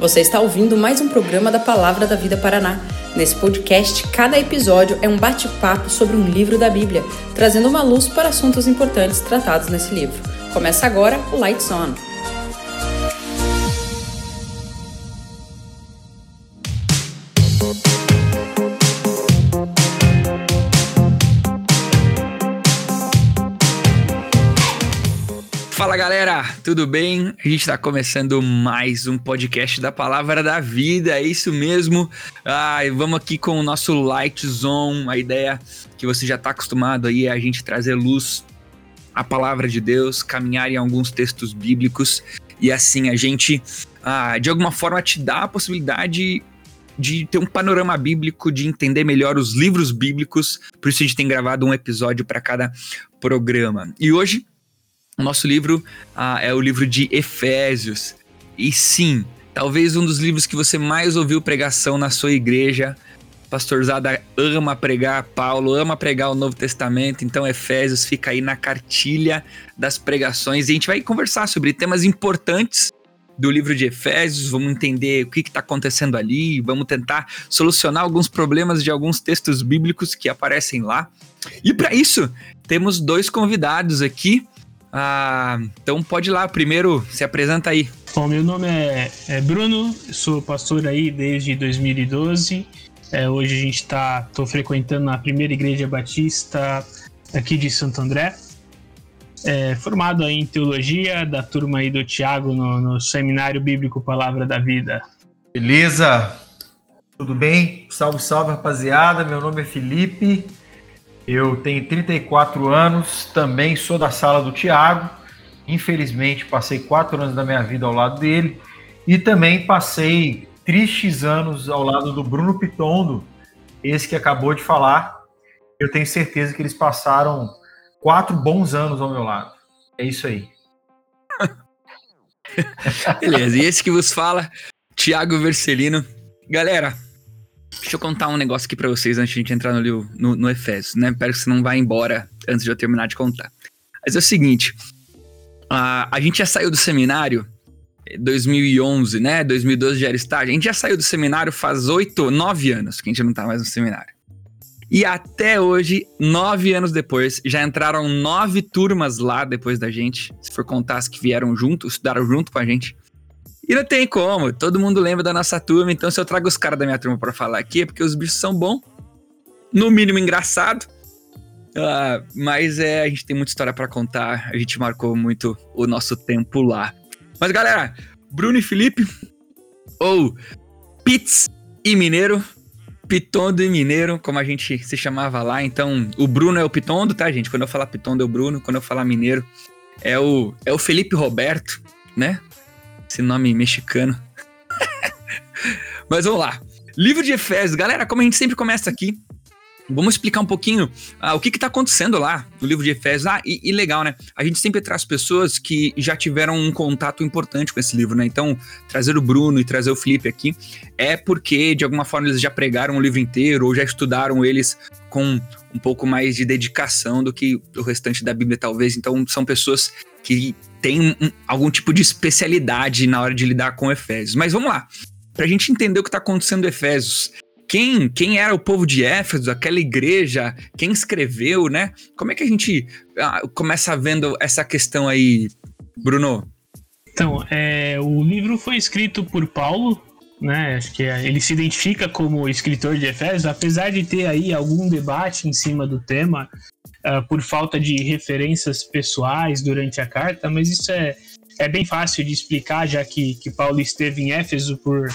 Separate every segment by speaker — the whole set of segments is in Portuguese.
Speaker 1: Você está ouvindo mais um programa da Palavra da Vida Paraná. Nesse podcast, cada episódio é um bate-papo sobre um livro da Bíblia, trazendo uma luz para assuntos importantes tratados nesse livro. Começa agora o Lights On.
Speaker 2: Tudo bem? A gente está começando mais um podcast da Palavra da Vida, é isso mesmo. Ah, vamos aqui com o nosso Light Zone, a ideia que você já está acostumado aí é a gente trazer luz à Palavra de Deus, caminhar em alguns textos bíblicos e assim a gente, ah, de alguma forma, te dá a possibilidade de ter um panorama bíblico, de entender melhor os livros bíblicos. Por isso a gente tem gravado um episódio para cada programa. E hoje o nosso livro ah, é o livro de Efésios. E sim, talvez um dos livros que você mais ouviu pregação na sua igreja. Pastor Zada ama pregar, Paulo ama pregar o Novo Testamento, então Efésios fica aí na cartilha das pregações e a gente vai conversar sobre temas importantes do livro de Efésios, vamos entender o que está acontecendo ali, vamos tentar solucionar alguns problemas de alguns textos bíblicos que aparecem lá. E para isso, temos dois convidados aqui. Ah, então pode ir lá, primeiro se apresenta aí.
Speaker 3: Bom, meu nome é, é Bruno, sou pastor aí desde 2012. É, hoje a gente está, tô frequentando a primeira igreja batista aqui de Santo André. É, formado aí em teologia, da turma aí do Tiago no, no Seminário Bíblico Palavra da Vida.
Speaker 4: Beleza? Tudo bem? Salve, salve, rapaziada. Meu nome é Felipe. Eu tenho 34 anos, também sou da sala do Tiago. Infelizmente, passei quatro anos da minha vida ao lado dele. E também passei tristes anos ao lado do Bruno Pitondo, esse que acabou de falar. Eu tenho certeza que eles passaram quatro bons anos ao meu lado. É isso aí.
Speaker 2: Beleza, e esse que vos fala, Tiago Vercelino. Galera, Deixa eu contar um negócio aqui para vocês antes de a gente entrar no, no, no Efésios, né? Espero que você não vá embora antes de eu terminar de contar. Mas é o seguinte, a, a gente já saiu do seminário 2011, eh, né? 2012 já era estágio. A gente já saiu do seminário faz oito, nove anos que a gente não tá mais no seminário. E até hoje, nove anos depois, já entraram nove turmas lá depois da gente. Se for contar as que vieram junto, estudaram junto com a gente. E não tem como, todo mundo lembra da nossa turma, então se eu trago os caras da minha turma para falar aqui é porque os bichos são bons, no mínimo engraçado. Uh, mas é, a gente tem muita história para contar, a gente marcou muito o nosso tempo lá. Mas galera, Bruno e Felipe, ou Pitts e Mineiro, Pitondo e Mineiro, como a gente se chamava lá. Então, o Bruno é o Pitondo, tá, gente? Quando eu falar Pitondo é o Bruno, quando eu falar Mineiro é o, é o Felipe Roberto, né? Esse nome mexicano. Mas vamos lá. Livro de Efésios. Galera, como a gente sempre começa aqui, Vamos explicar um pouquinho ah, o que está acontecendo lá no livro de Efésios. Ah, e, e, legal, né? A gente sempre traz pessoas que já tiveram um contato importante com esse livro, né? Então, trazer o Bruno e trazer o Felipe aqui é porque, de alguma forma, eles já pregaram o livro inteiro ou já estudaram eles com um pouco mais de dedicação do que o restante da Bíblia, talvez. Então, são pessoas que têm um, algum tipo de especialidade na hora de lidar com Efésios. Mas vamos lá. Para a gente entender o que está acontecendo em Efésios, quem, quem era o povo de Éfeso, aquela igreja, quem escreveu, né? Como é que a gente ah, começa vendo essa questão aí, Bruno?
Speaker 3: Então, é, o livro foi escrito por Paulo, né? Acho que ele se identifica como escritor de Efésios, apesar de ter aí algum debate em cima do tema, uh, por falta de referências pessoais durante a carta, mas isso é, é bem fácil de explicar, já que, que Paulo esteve em Éfeso por,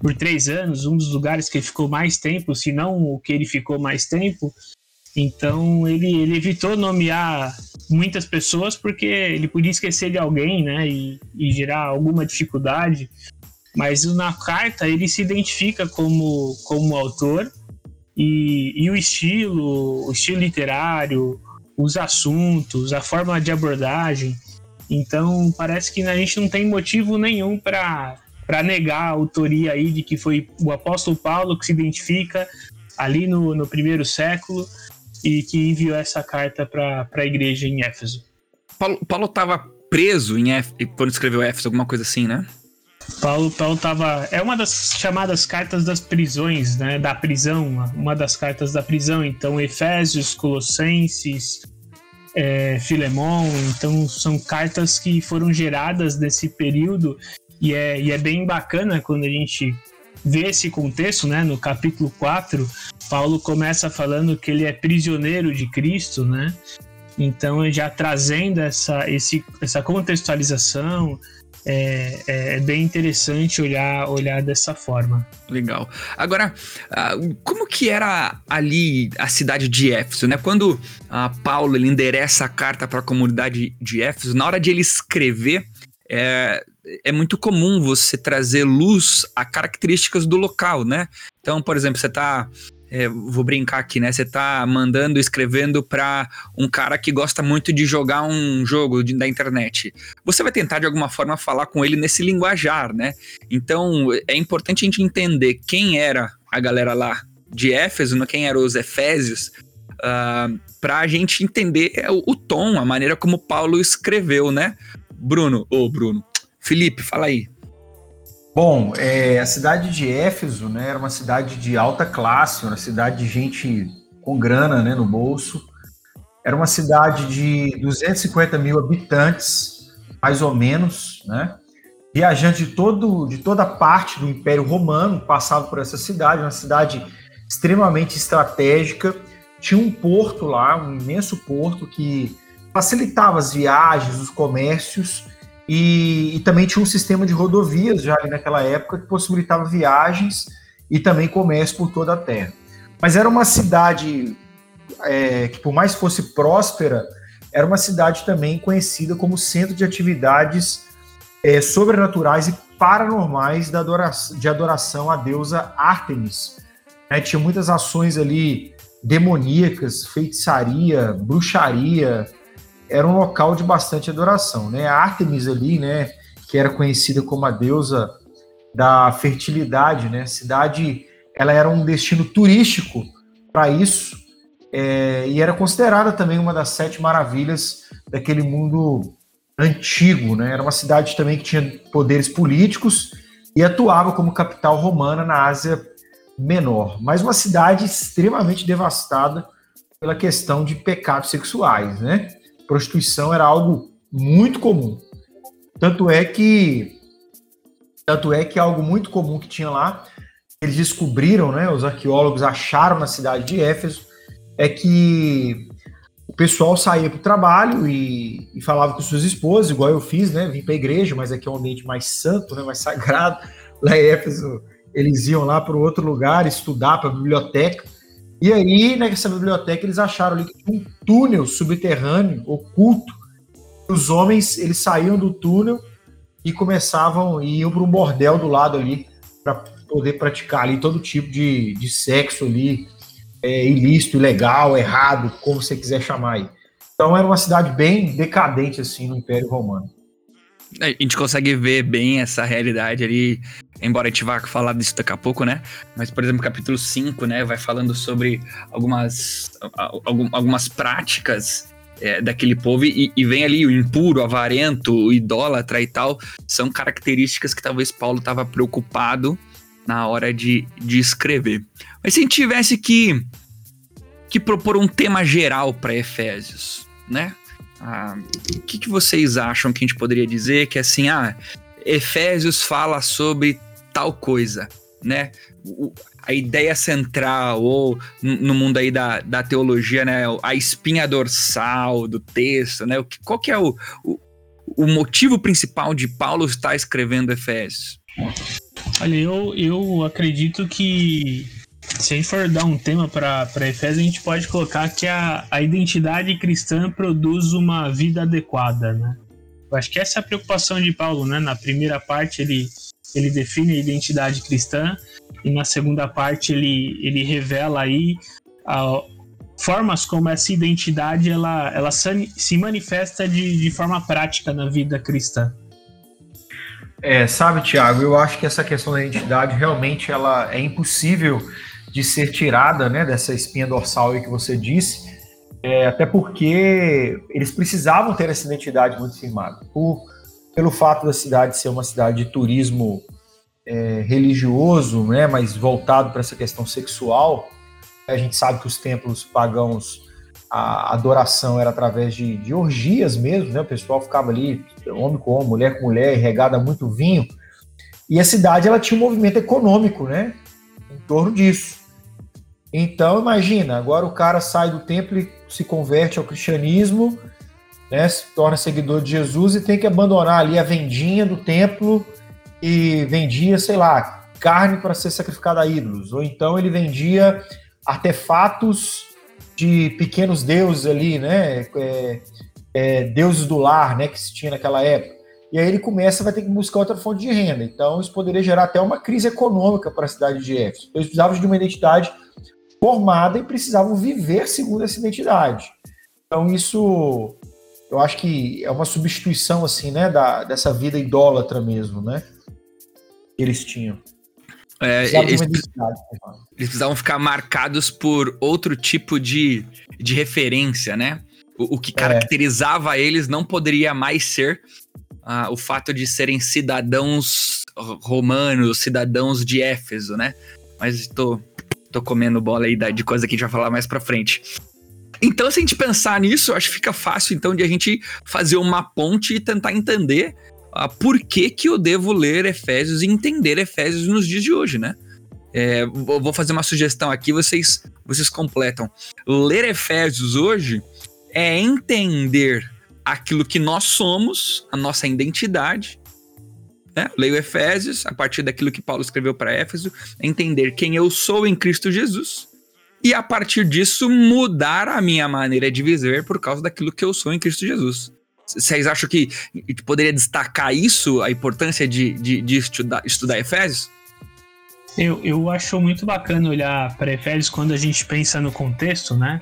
Speaker 3: por três anos, um dos lugares que ele ficou mais tempo, se não o que ele ficou mais tempo. Então ele, ele evitou nomear muitas pessoas porque ele podia esquecer de alguém, né, e, e gerar alguma dificuldade. Mas na carta ele se identifica como, como autor e, e o estilo, o estilo literário, os assuntos, a forma de abordagem. Então parece que a gente não tem motivo nenhum para para negar a autoria aí de que foi o apóstolo Paulo que se identifica ali no, no primeiro século e que enviou essa carta para a igreja em Éfeso.
Speaker 2: Paulo estava preso em Éfeso, quando escreveu Éfeso, alguma coisa assim, né?
Speaker 3: Paulo, Paulo tava. É uma das chamadas cartas das prisões, né? Da prisão, uma das cartas da prisão. Então, Efésios, Colossenses, é, Filemon. Então, são cartas que foram geradas nesse período. E é, e é bem bacana quando a gente vê esse contexto, né? No capítulo 4, Paulo começa falando que ele é prisioneiro de Cristo, né? Então, já trazendo essa, esse, essa contextualização, é, é, bem interessante olhar, olhar dessa forma.
Speaker 2: Legal. Agora, uh, como que era ali a cidade de Éfeso, né? Quando Paulo ele endereça a carta para a comunidade de Éfeso, na hora de ele escrever, é, é muito comum você trazer luz a características do local, né? Então, por exemplo, você está é, vou brincar aqui, né? Você tá mandando, escrevendo para um cara que gosta muito de jogar um jogo de, da internet. Você vai tentar de alguma forma falar com ele nesse linguajar, né? Então é importante a gente entender quem era a galera lá de Éfeso, né? quem eram os Efésios, uh, ah, para a gente entender o, o, tom, a maneira como Paulo escreveu, né? Bruno, ô Bruno, Felipe, fala aí.
Speaker 4: Bom, é, a cidade de Éfeso né, era uma cidade de alta classe, uma cidade de gente com grana né, no bolso. Era uma cidade de 250 mil habitantes, mais ou menos, né? Viajantes de, todo, de toda parte do Império Romano passavam por essa cidade, uma cidade extremamente estratégica. Tinha um porto lá, um imenso porto que facilitava as viagens, os comércios e, e, também tinha um sistema de rodovias já ali naquela época que possibilitava viagens e também comércio por toda a terra. Mas era uma cidade é, que, por mais fosse próspera, era uma cidade também conhecida como centro de atividades é, sobrenaturais e paranormais adoração, de adoração à deusa Artemis. Né? Tinha muitas ações ali demoníacas, feitiçaria, bruxaria, era um local de bastante adoração, né? A Artemis ali, né, que era conhecida como a deusa da fertilidade, né? A cidade, ela era um destino turístico para isso é, e era considerada também uma das sete maravilhas daquele mundo antigo, né? Era uma cidade também que tinha poderes políticos e atuava como capital romana na Ásia Menor, mas uma cidade extremamente devastada pela questão de pecados sexuais, né? Prostituição era algo muito comum. Tanto é que tanto é que algo muito comum que tinha lá, eles descobriram, né, os arqueólogos acharam na cidade de Éfeso, é que o pessoal saía para o trabalho e, e, falava com suas esposas, igual eu fiz, né? Vim para a igreja, mas aqui é um ambiente mais santo, né? Mais sagrado. Lá em Éfeso, eles iam lá para outro lugar estudar para a biblioteca. E aí, nessa biblioteca, eles acharam ali um túnel subterrâneo, oculto. Os homens, eles saíam do túnel e começavam, e iam para um bordel do lado ali, para poder praticar ali todo tipo de, de sexo ali, é, ilícito, ilegal, errado, como você quiser chamar aí. Então era uma cidade bem decadente, assim, no Império Romano.
Speaker 2: A gente consegue ver bem essa realidade ali, embora a gente vá falar disso daqui a pouco, né? Mas, por exemplo, capítulo 5, né, vai falando sobre algumas, algumas práticas é, daquele povo e, e, vem ali o impuro, o avarento, o idólatra e tal. São características que talvez Paulo estava preocupado na hora de, de escrever. Mas se a gente tivesse que, que propor um tema geral para Efésios, né? Ah, o que, que vocês acham que a gente poderia dizer que assim, ah, Efésios fala sobre tal coisa, né? O, a ideia central, ou no mundo aí da, da teologia, né? A espinha dorsal do texto, né? Qual que é o, o, o motivo principal de Paulo estar escrevendo Efésios?
Speaker 3: Olha, eu, eu acredito que se a gente for dar um tema para Efésios, a gente pode colocar que a, a identidade cristã produz uma vida adequada, né? Eu acho que essa é a preocupação de Paulo, né? Na primeira parte ele, ele define a identidade cristã e na segunda parte ele, ele revela aí a, formas como essa identidade ela, ela se manifesta de, de forma prática na vida cristã.
Speaker 4: É, sabe, Tiago, eu acho que essa questão da identidade realmente ela é impossível de ser tirada né, dessa espinha dorsal aí que você disse, é, até porque eles precisavam ter essa identidade muito firmada. Por pelo fato da cidade ser uma cidade de turismo é, religioso, né, mas voltado para essa questão sexual, a gente sabe que os templos pagãos, a adoração era através de, de orgias mesmo, né, o pessoal ficava ali, homem com homem, mulher com mulher, regada muito vinho, e a cidade ela tinha um movimento econômico, né, em torno disso. Então, imagina, agora o cara sai do templo e se converte ao cristianismo, né, se torna seguidor de Jesus e tem que abandonar ali a vendinha do templo e vendia, sei lá, carne para ser sacrificada a ídolos, ou então ele vendia artefatos de pequenos deuses ali, né? É, é, deuses do lar, né? Que se tinha naquela época. E aí ele começa, vai ter que buscar outra fonte de renda. Então isso poderia gerar até uma crise econômica para a cidade de Éfeso. Eles precisavam de uma identidade formada e precisavam viver segundo essa identidade. Então isso, eu acho que é uma substituição assim, né? Da, dessa vida idólatra mesmo, né? que eles tinham.
Speaker 2: É, eles, eles, precisavam ficar marcados por outro tipo de, de referência, né? O, o que é. caracterizava é. eles não poderia mais ser uh, o fato de serem cidadãos romanos, cidadãos de Éfeso, né? Mas tô, tô comendo bola aí de coisa que a gente vai falar mais pra frente. Então, se a gente pensar nisso, acho que fica fácil, então, de a gente fazer uma ponte e tentar entender a por que, que eu devo ler Efésios e entender Efésios nos dias de hoje, né? É, vou fazer uma sugestão aqui, vocês, vocês completam. Ler Efésios hoje é entender aquilo que nós somos, a nossa identidade. Né? Leio Efésios, a partir daquilo que Paulo escreveu para Éfeso, entender quem eu sou em Cristo Jesus. E a partir disso, mudar a minha maneira de viver por causa daquilo que eu sou em Cristo Jesus. Vocês acham que poderia destacar isso, a importância de, de, de estudar, estudar Efésios?
Speaker 3: Eu, eu acho muito bacana olhar para Efésios quando a gente pensa no contexto, né?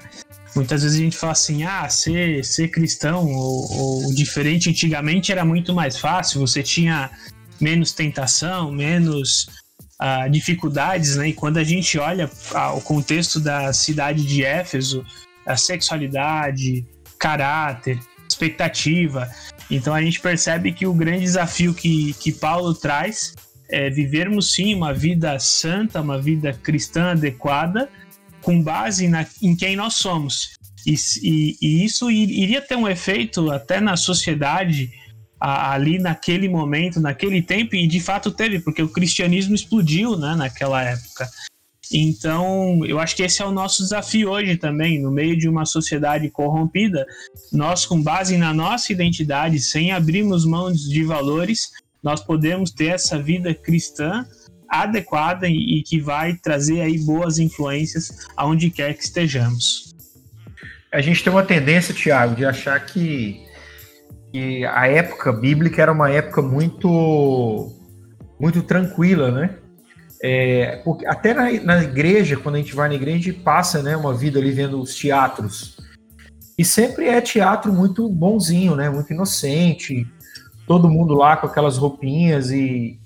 Speaker 3: Muitas vezes a gente fala assim, ah, ser, ser cristão ou, ou diferente antigamente era muito mais fácil, você tinha menos tentação, menos uh, dificuldades, né? E quando a gente olha uh, o contexto da cidade de Éfeso, a sexualidade, caráter, expectativa. Então a gente percebe que o grande desafio que, que Paulo traz é vivermos sim uma vida santa, uma vida cristã adequada, com base na, em quem nós somos. E, e, e isso iria ter um efeito até na sociedade ali naquele momento, naquele tempo, e de fato teve, porque o cristianismo explodiu né, naquela época. Então, eu acho que esse é o nosso desafio hoje também, no meio de uma sociedade corrompida, nós, com base na nossa identidade, sem abrirmos mãos de valores, nós podemos ter essa vida cristã adequada e que vai trazer aí boas influências aonde quer que estejamos.
Speaker 4: A gente tem uma tendência, Tiago, de achar que, que a época bíblica era uma época muito muito tranquila, né? É, porque até na, na, igreja, quando a gente vai na igreja, a gente passa né, uma vida ali vendo os teatros. E sempre é teatro muito bonzinho, né? Muito inocente. Todo mundo lá com aquelas roupinhas e,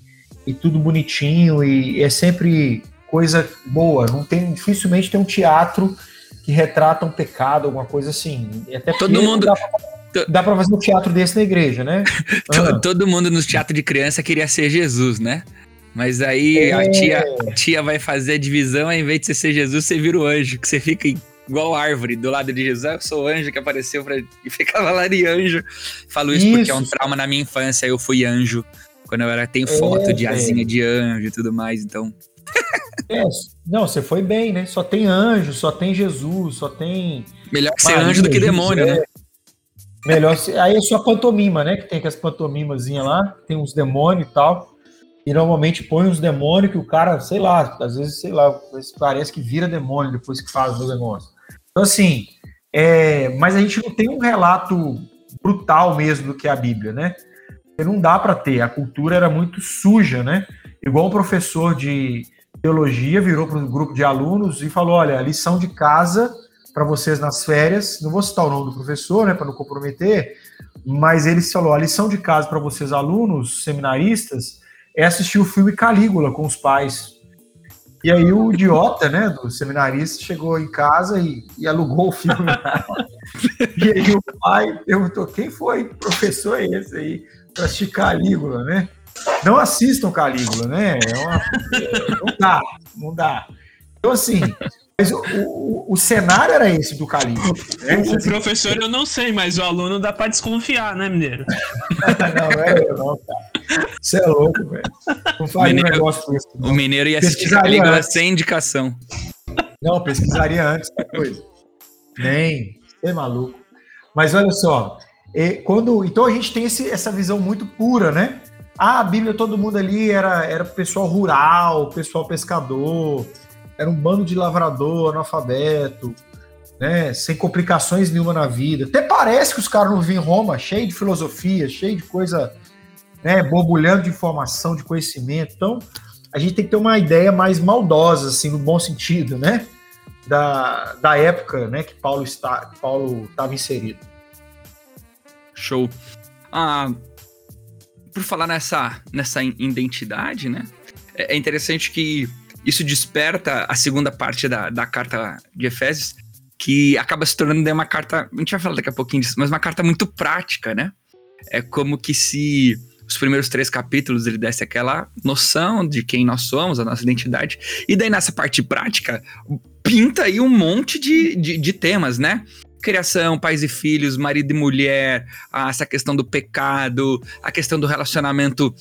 Speaker 4: e tudo bonitinho. E é sempre coisa boa. Não tem, dificilmente tem um teatro que retrata um pecado, alguma coisa assim. E até
Speaker 2: todo mundo.
Speaker 4: Pra, dá pra fazer um teatro desse na igreja, né?
Speaker 2: todo mundo no teatro de criança queria ser Jesus, né? Mas aí é. a, tia, a tia vai fazer a divisão, ao invés de você ser Jesus, você vira o anjo, que você fica igual árvore do lado de Jesus. Ah, eu sou o anjo que apareceu pra... e ficava lá de anjo. Falo isso, isso, porque é um trauma na minha infância. Eu fui anjo. Quando eu era, tem foto é, de asinha é. de anjo e tudo mais, então.
Speaker 4: É, não, você foi bem, né? Só tem anjo, só tem Jesus, só tem.
Speaker 2: Melhor ser Maria, anjo do que demônio, né?
Speaker 4: Melhor. Aí é só pantomima, né? Que tem aquelas pantomimazinhas lá, tem uns demônios e tal. E normalmente põe uns demônios que o cara, sei lá, às vezes, sei lá, parece que vira demônio depois que faz o negócio. Então, assim, é, mas a gente não tem um relato brutal mesmo do que é a Bíblia, né? Porque não dá para ter. A cultura era muito suja, né? Igual um professor de teologia virou para um grupo de alunos e falou: olha, a lição de casa para vocês nas férias, não vou citar o nome do professor, né, para não comprometer, mas ele falou: a lição de casa para vocês, alunos, seminaristas, é assistir o filme Calígula com os pais. E aí o idiota, né, do seminarista, chegou em casa e, e alugou o filme. e aí o pai perguntou, quem foi professor esse aí para assistir Calígula, né? Não assistam Calígula, né? É uma, é, não dá, não dá. Então, assim, mas o, o, o, cenário era esse do Calígula.
Speaker 3: Né? O, professor eu não sei, mas o aluno dá para desconfiar, né, Mineiro?
Speaker 4: não, é eu não, cara. Você é louco, velho. Não faz
Speaker 2: mineiro,
Speaker 4: um negócio desse.
Speaker 2: O Mineiro ia assistir Calígula sem indicação.
Speaker 4: Não, pesquisaria antes depois. Nem, você é maluco. Mas olha só, quando então a gente tem esse, essa visão muito pura, né? Ah, a Bíblia, todo mundo ali era, era pessoal rural, pessoal pescador, era um bando de lavrador, analfabeto, né? Sem complicações nenhuma na vida. Até parece que os caras não vivem em Roma, cheio de filosofia, cheio de coisa, né? Borbulhando de informação, de conhecimento. Então, a gente tem que ter uma ideia mais maldosa, assim, no bom sentido, né? Da, da época, né? Que Paulo está, Paulo estava inserido.
Speaker 2: Show. Ah, por falar nessa, nessa identidade, né? É, é interessante que isso desperta a segunda parte da, da carta de Efésios, que acaba se tornando uma carta. A gente vai falar daqui a pouquinho disso, mas uma carta muito prática, né? É como que se os primeiros três capítulos ele desse aquela noção de quem nós somos, a nossa identidade. E daí nessa parte prática, pinta aí um monte de, de, de temas, né? criação, pais e filhos, marido e mulher, ah, essa questão do pecado, a questão do relacionamento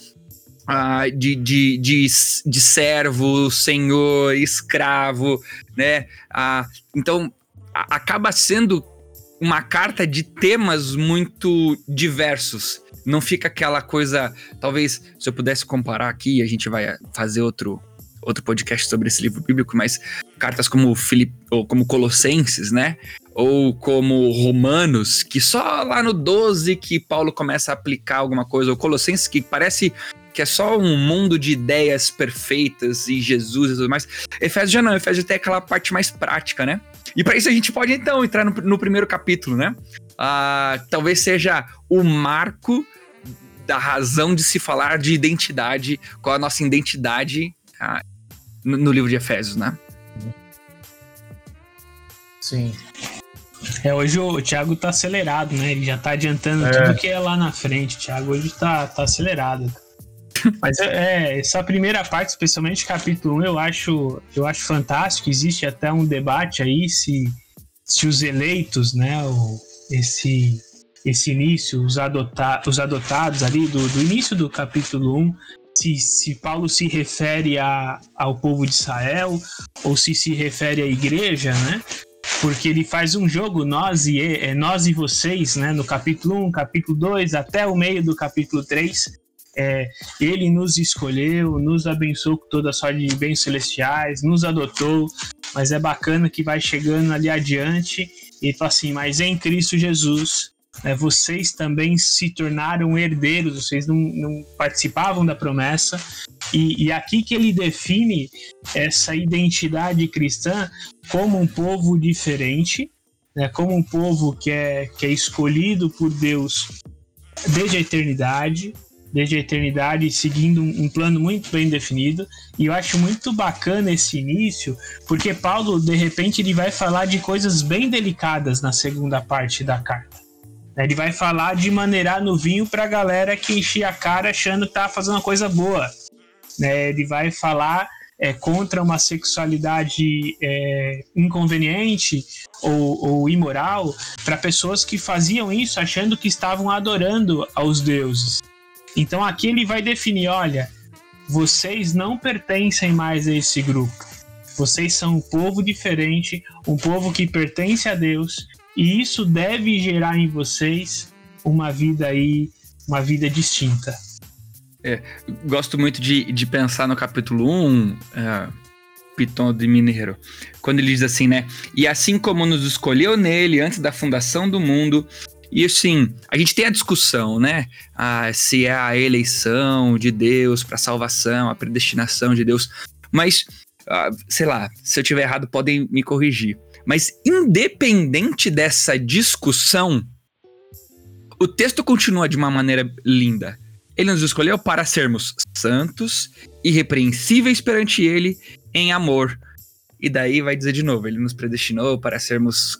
Speaker 2: ah, de, de, de, de servo, senhor, escravo, né? Ah, então, a, acaba sendo uma carta de temas muito diversos. Não fica aquela coisa. Talvez, se eu pudesse comparar aqui, a gente vai fazer outro, outro podcast sobre esse livro bíblico, mas cartas como Filipe, ou como Colossenses, né? Ou como Romanos, que só lá no 12 que Paulo começa a aplicar alguma coisa, ou Colossenses que parece que é só um mundo de ideias perfeitas e Jesus e tudo mais. Efésios já não, Efésios tem aquela parte mais prática, né? E para isso a gente pode então entrar no, no primeiro capítulo, né? Uh, talvez seja o marco da razão de se falar de identidade, qual a nossa identidade uh, no, no livro de Efésios, né?
Speaker 4: Sim.
Speaker 3: É, hoje o Thiago tá acelerado, né? Ele já tá adiantando é. tudo que é lá na frente. O Thiago hoje tá, tá acelerado. Mas é, é, essa primeira parte, especialmente capítulo 1, eu acho, eu acho fantástico. Existe até um debate aí se, se os eleitos, né, o, esse, esse início, os, adota, os adotados ali do, do início do capítulo 1, se, se Paulo se refere a, ao povo de Israel ou se se refere à igreja, né? Porque ele faz um jogo, nós e, é, nós e vocês, né? No capítulo 1, capítulo 2, até o meio do capítulo 3. É, ele nos escolheu, nos abençoou com toda a sorte de bens celestiais, nos adotou, mas é bacana que vai chegando ali adiante e fala assim, mas em Cristo Jesus é, vocês também se tornaram herdeiros, vocês não, não participavam da promessa. E, e, aqui que ele define essa identidade cristã como um povo diferente, né, como um povo que é, que é escolhido por Deus desde a eternidade, desde a eternidade, seguindo um, plano muito bem definido. E eu acho muito bacana esse início, porque Paulo, de repente, ele vai falar de coisas bem delicadas na segunda parte da carta. Ele vai falar de maneirar no vinho para a galera que enchia a cara achando que tá fazendo uma coisa boa. Né? Ele vai falar é, contra uma sexualidade é, inconveniente ou, ou imoral para pessoas que faziam isso achando que estavam adorando aos deuses. Então aqui ele vai definir: olha, vocês não pertencem mais a esse grupo. Vocês são um povo diferente, um povo que pertence a Deus e isso deve gerar em vocês uma vida aí, uma vida distinta.
Speaker 2: É, gosto muito de, de pensar no capítulo 1, é, Piton de Mineiro, quando ele diz assim, né? E assim como nos escolheu nele antes da fundação do mundo, e assim, a gente tem a discussão, né? Ah, se é a eleição de Deus para salvação, a predestinação de Deus, mas ah, sei lá, se eu tiver errado, podem me corrigir. Mas independente dessa discussão, o texto continua de uma maneira linda. Ele nos escolheu para sermos santos irrepreensíveis perante ele em amor. E daí vai dizer de novo, ele nos predestinou para sermos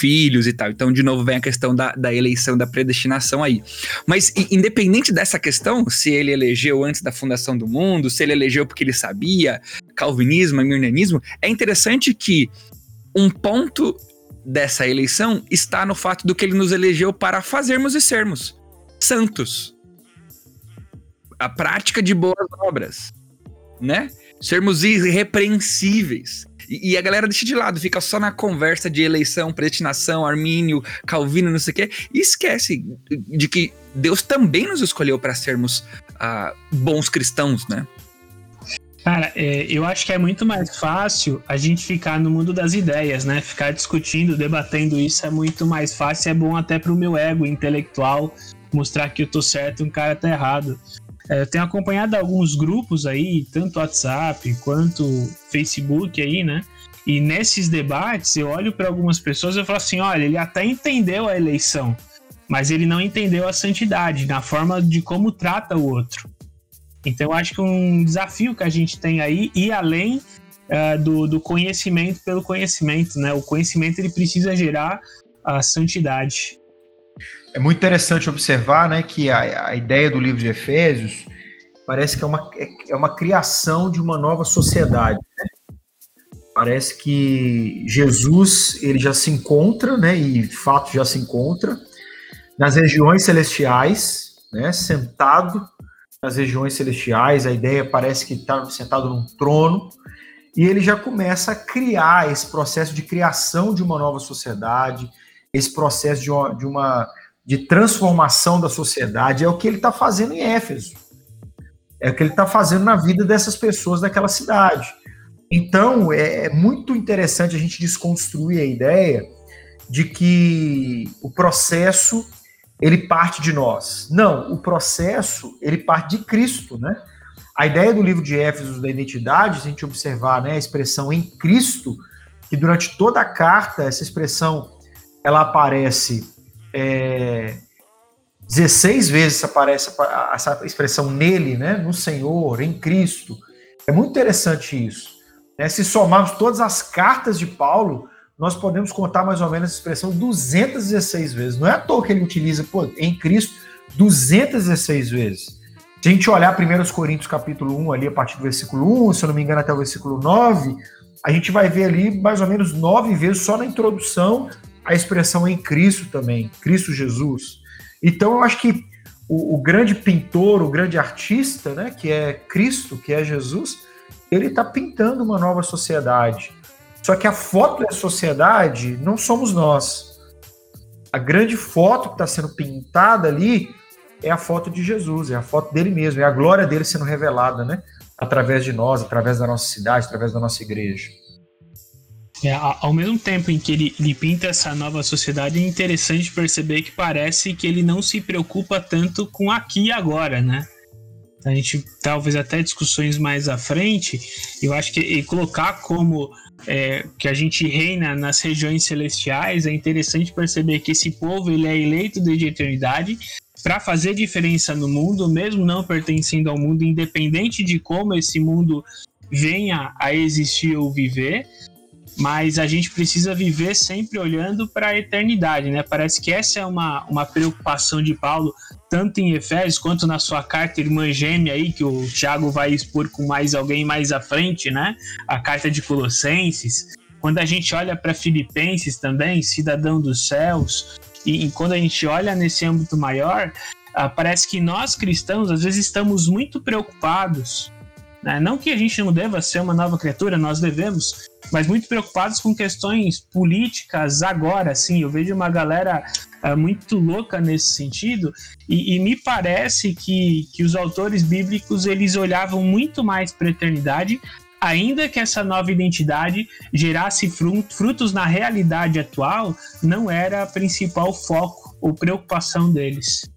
Speaker 2: filhos e tal. Então, de novo, vem a questão da, da eleição, da predestinação aí. Mas, independente dessa questão, se ele elegeu antes da fundação do mundo, se ele elegeu porque ele sabia, calvinismo, mirnanismo, é interessante que um ponto dessa eleição está no fato do que ele nos elegeu para fazermos e sermos santos. A prática de boas obras, né? Sermos irrepreensíveis. E, a galera deixa de lado, fica só na conversa de eleição, predestinação, Armínio, Calvino, não sei o quê, e esquece de que Deus também nos escolheu para sermos uh, bons cristãos, né?
Speaker 3: Cara, é, eu acho que é muito mais fácil a gente ficar no mundo das ideias, né? Ficar discutindo, debatendo isso é muito mais fácil, é bom até pro meu ego intelectual mostrar que eu tô certo e um cara tá errado. É, eu tenho acompanhado alguns grupos aí, tanto WhatsApp quanto Facebook aí, né? E nesses debates eu olho para algumas pessoas e falo assim: olha, ele até entendeu a eleição, mas ele não entendeu a santidade na forma de como trata o outro. Então eu acho que um desafio que a gente tem aí, ir além uh, do, do conhecimento pelo conhecimento, né? O conhecimento ele precisa gerar a santidade.
Speaker 4: É muito interessante observar né, que a, a ideia do livro de Efésios parece que é uma, é, é uma criação de uma nova sociedade. Né? Parece que Jesus ele já se encontra, né, e de fato já se encontra, nas regiões celestiais, né, sentado nas regiões celestiais, a ideia parece que está sentado num trono, e ele já começa a criar esse processo de criação de uma nova sociedade, esse processo de uma, de uma de transformação da sociedade, é o que ele está fazendo em Éfeso. É o que ele está fazendo na vida dessas pessoas daquela cidade. Então, é, é muito interessante a gente desconstruir a ideia de que o processo ele parte de nós. Não, o processo ele parte de Cristo, né? A ideia do livro de Éfeso da identidade, se a gente observar, né, a expressão em Cristo, que durante toda a carta essa expressão ela aparece é, 16 vezes aparece essa expressão nele, né? no Senhor, em Cristo. É muito interessante isso. Né? Se somarmos todas as cartas de Paulo, nós podemos contar mais ou menos a expressão 216 vezes. Não é à toa que ele utiliza pô, em Cristo 216 vezes. Se a gente olhar 1 Coríntios capítulo 1, ali a partir do versículo 1, se eu não me engano até o versículo 9, a gente vai ver ali mais ou menos nove vezes só na introdução a expressão em Cristo também, Cristo Jesus. Então eu acho que o, o grande pintor, o grande artista, né, que é Cristo, que é Jesus, ele está pintando uma nova sociedade. Só que a foto da sociedade não somos nós. A grande foto que está sendo pintada ali é a foto de Jesus, é a foto dele mesmo, é a glória dele sendo revelada, né? Através de nós, através da nossa cidade, através da nossa igreja.
Speaker 3: É, ao mesmo tempo em que ele, ele, pinta essa nova sociedade, é interessante perceber que parece que ele não se preocupa tanto com aqui e agora, né? A gente, talvez até discussões mais à frente, eu acho que colocar como é, que a gente reina nas regiões celestiais, é interessante perceber que esse povo ele é eleito desde a eternidade para fazer diferença no mundo, mesmo não pertencendo ao mundo, independente de como esse mundo venha a existir ou viver mas a gente precisa viver sempre olhando para a eternidade, né? Parece que essa é uma, uma preocupação de Paulo, tanto em Efésios quanto na sua carta irmã gêmea aí, que o Tiago vai expor com mais alguém mais à frente, né? A carta de Colossenses. Quando a gente olha para Filipenses também, cidadão dos céus, e, e, quando a gente olha nesse âmbito maior, ah, parece que nós cristãos às vezes estamos muito preocupados? Não que a gente não deva ser uma nova criatura, nós devemos, mas muito preocupados com questões políticas agora, assim. Eu vejo uma galera uh, muito louca nesse sentido, e, e, me parece que, que os autores bíblicos eles olhavam muito mais para a eternidade, ainda que essa nova identidade gerasse frutos na realidade atual, não era a principal foco ou preocupação deles.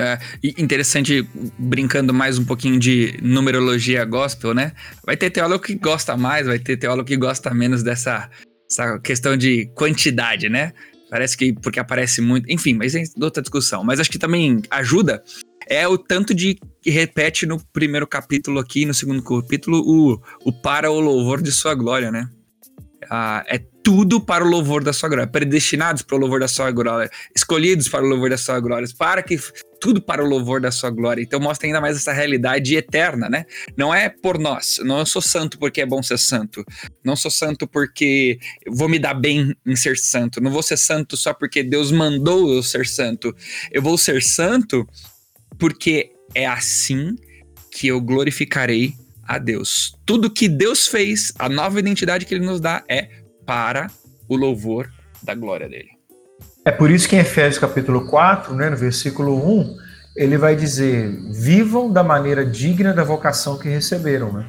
Speaker 2: É, interessante, brincando mais um pouquinho de numerologia gospel, né? Vai ter teólogo que gosta mais, vai ter teólogo que gosta menos dessa essa questão de quantidade, né? Parece que porque aparece muito. Enfim, mas é outra discussão. Mas acho que também ajuda é o tanto de que repete no primeiro capítulo aqui, no segundo capítulo, o, o para o louvor de sua glória, né? É tudo para o louvor da sua glória, predestinados para o louvor da sua glória, escolhidos para o louvor da sua glória, para que tudo para o louvor da sua glória. Então mostra ainda mais essa realidade eterna, né? Não é por nós. Não sou santo porque é bom ser santo. Não sou santo porque vou me dar bem em ser santo. Não vou ser santo só porque Deus mandou eu ser santo. Eu vou ser santo porque é assim que eu glorificarei a Deus. Tudo que Deus fez, a nova identidade que ele nos dá é para o louvor da glória dele.
Speaker 4: É por isso que em Efésios capítulo 4, né, no versículo 1, ele vai dizer: vivam da maneira digna da vocação que receberam. Né?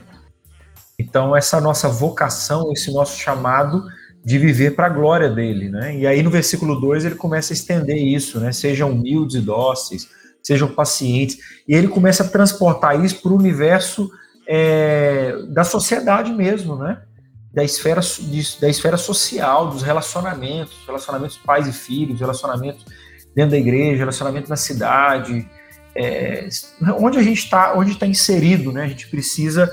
Speaker 4: Então, essa nossa vocação, esse nosso chamado de viver para a glória dele. Né? E aí, no versículo 2, ele começa a estender isso: né? sejam humildes e dóceis, sejam pacientes. E ele começa a transportar isso para o universo é, da sociedade mesmo, né? da esfera, da esfera social, dos relacionamentos, relacionamentos pais e filhos, relacionamentos dentro da igreja, relacionamento na cidade, é, onde a gente está, onde está inserido, né? A gente precisa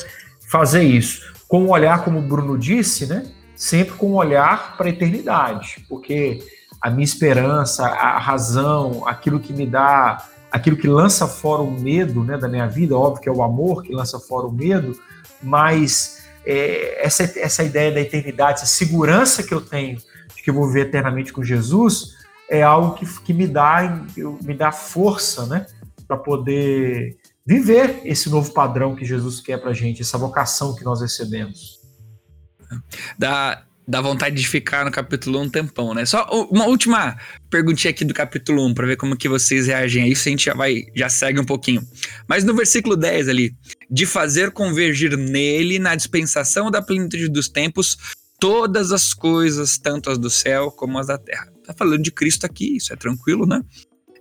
Speaker 4: fazer isso com um olhar, como o Bruno disse, né? Sempre com um olhar para a eternidade, porque a minha esperança, a razão, aquilo que me dá, aquilo que lança fora o medo, né, da minha vida, óbvio que é o amor que lança fora o medo, mas é, essa, essa ideia da eternidade, essa segurança que eu tenho de que eu vou viver eternamente com Jesus, é algo que, que me, dá, me dá força, né? Para poder viver esse novo padrão que Jesus quer para gente, essa vocação que nós recebemos.
Speaker 2: Da, dá vontade de ficar no capítulo 1 um tempão, né? Só uma última perguntinha aqui do capítulo 1 para ver como que vocês reagem a isso, a gente já vai já segue um pouquinho. Mas no versículo 10 ali, de fazer convergir nele na dispensação da plenitude dos tempos todas as coisas, tanto as do céu como as da terra. Tá falando de Cristo aqui, isso é tranquilo, né?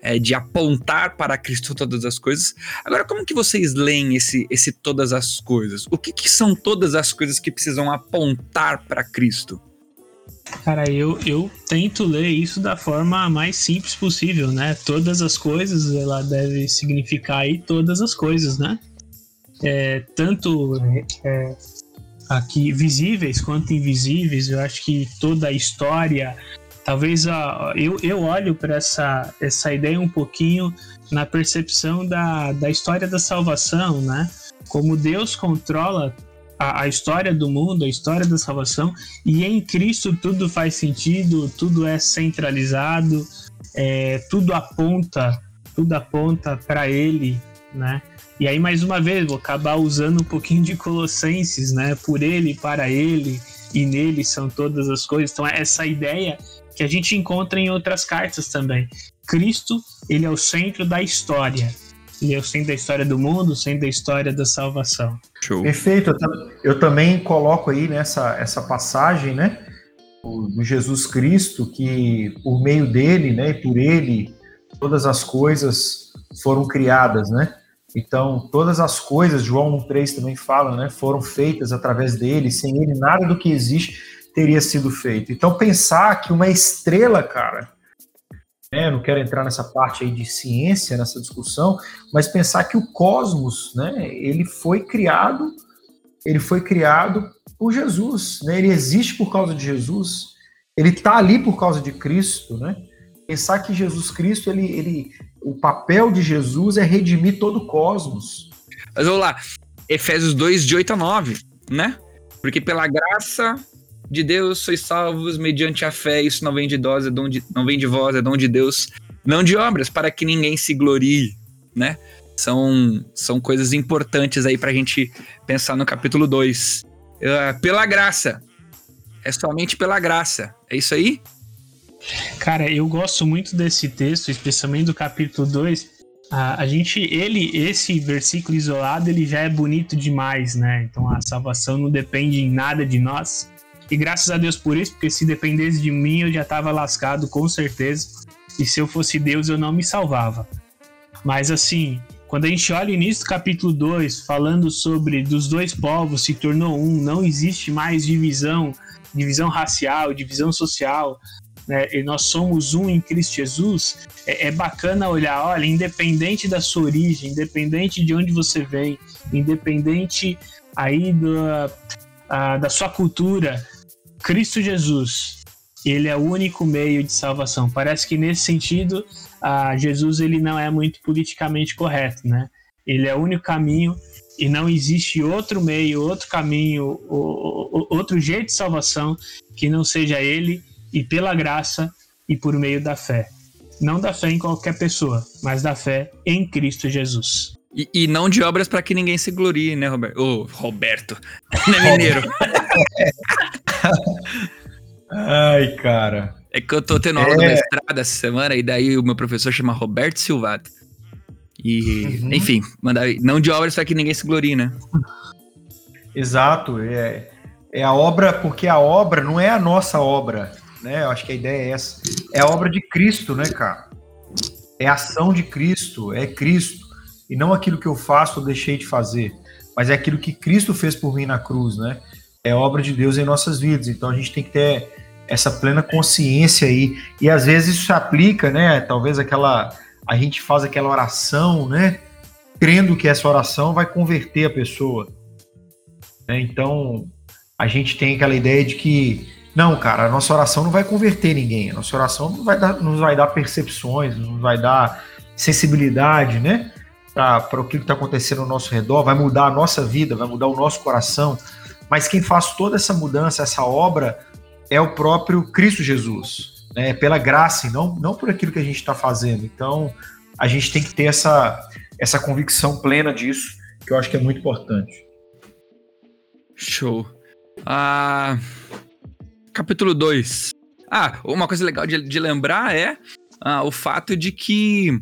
Speaker 2: É de apontar para Cristo todas as coisas. Agora, como que vocês leem esse, esse todas as coisas? O que, que são todas as coisas que precisam apontar para Cristo?
Speaker 3: Cara, eu, eu tento ler isso da forma mais simples possível, né? Todas as coisas, ela deve significar aí todas as coisas, né? É, tanto é, aqui visíveis quanto invisíveis, eu acho que toda a história, talvez a, eu, eu olho para essa, essa ideia um pouquinho na percepção da, da história da salvação, né? Como Deus controla a, a, história do mundo, a história da salvação, e em Cristo tudo faz sentido, tudo é centralizado, é, tudo aponta, tudo aponta para Ele, né? E aí mais uma vez vou acabar usando um pouquinho de Colossenses, né? Por Ele, para Ele e nele são todas as coisas. Então essa ideia que a gente encontra em outras cartas também. Cristo, ele é o centro da história e eu sei da história do mundo, sei da história da salvação.
Speaker 4: Show. Perfeito. Eu, eu também coloco aí nessa essa passagem, né, do Jesus Cristo, que por meio dele, né, e por ele, todas as coisas foram criadas, né? Então, todas as coisas, João 1,3 também fala, né, foram feitas através dele, sem ele nada do que existe teria sido feito. Então, pensar que uma estrela, cara, né, não quero entrar nessa parte aí de ciência, nessa discussão, mas pensar que o cosmos, né, ele foi criado, ele foi criado por Jesus, né, ele existe por causa de Jesus, ele está ali por causa de Cristo, né, pensar que Jesus Cristo, ele, ele, o papel de Jesus é redimir todo o cosmos.
Speaker 2: Mas vamos lá, Efésios 2, de 8 a 9, né, porque pela graça de Deus sois salvos mediante a fé, isso não vem de vós, é dom de, não vem de vós, é dom de Deus, não de obras, para que ninguém se glorie, né? São, são coisas importantes aí para a gente pensar no capítulo 2. Uh, ah, pela graça. É somente pela graça. É isso aí?
Speaker 3: Cara, eu gosto muito desse texto, especialmente do capítulo 2. A, a gente, ele, esse versículo isolado, ele já é bonito demais, né? Então a salvação não depende em nada de nós. E graças a Deus por isso, porque se dependesse de mim, eu já estava lascado com certeza. E se eu fosse Deus, eu não me salvava. Mas assim, quando a gente olha o início do capítulo 2, falando sobre dos dois povos se tornou um, não existe mais divisão, divisão racial, divisão social. né, e nós somos um em Cristo Jesus, é, é, bacana olhar, olha, independente da sua origem, independente de onde você vem, independente aí da, a, da sua cultura, Cristo Jesus, ele é o único meio de salvação. Parece que nesse sentido, a Jesus ele não é muito politicamente correto, né? Ele é o único caminho e não existe outro meio, outro caminho, outro jeito de salvação que não seja ele e pela graça e por meio da fé. Não da fé em qualquer pessoa, mas da fé em Cristo Jesus.
Speaker 2: E, e não de obras para que ninguém se glorie, né, Roberto? Ô, oh, Roberto. Não é mineiro.
Speaker 4: Ai, cara.
Speaker 2: É que eu tô tendo aula é... do mestrado essa semana e daí o meu professor chama Roberto Silvato. E, uhum. enfim, mandar, não de obras para que ninguém se glorie, né?
Speaker 4: Exato. É, é a obra, porque a obra não é a nossa obra, né? Eu acho que a ideia é essa. É a obra de Cristo, né, cara? É a ação de Cristo, é Cristo. E não aquilo que eu faço ou deixei de fazer, mas é aquilo que Cristo fez por mim na cruz, né? É obra de Deus em nossas vidas. Então a gente tem que ter essa plena consciência aí. E às vezes isso se aplica, né? Talvez aquela a gente faz aquela oração, né? Crendo que essa oração vai converter a pessoa. Né? Então, a gente tem aquela ideia de que, não, cara, a nossa oração não vai converter ninguém. A nossa oração não vai dar, nos vai dar percepções, nos vai dar sensibilidade, né? Para o que está acontecendo ao nosso redor, vai mudar a nossa vida, vai mudar o nosso coração. Mas quem faz toda essa mudança, essa obra, é o próprio Cristo Jesus né, pela graça e não, não por aquilo que a gente está fazendo. Então, a gente tem que ter essa, essa convicção plena disso, que eu acho que é muito importante.
Speaker 2: Show. Ah, capítulo 2. Ah, uma coisa legal de, de lembrar é ah, o fato de que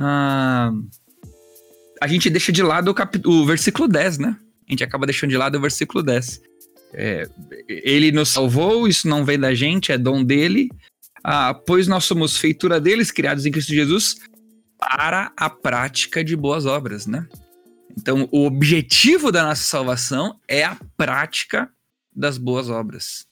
Speaker 2: ah, a gente deixa de lado o, cap, o versículo 10, né? A gente acaba deixando de lado o versículo 10. É, ele nos salvou, isso não vem da gente, é dom dele, ah, pois nós somos feitura deles, criados em Cristo Jesus, para a prática de boas obras, né? Então, o objetivo da nossa salvação é a prática das boas obras.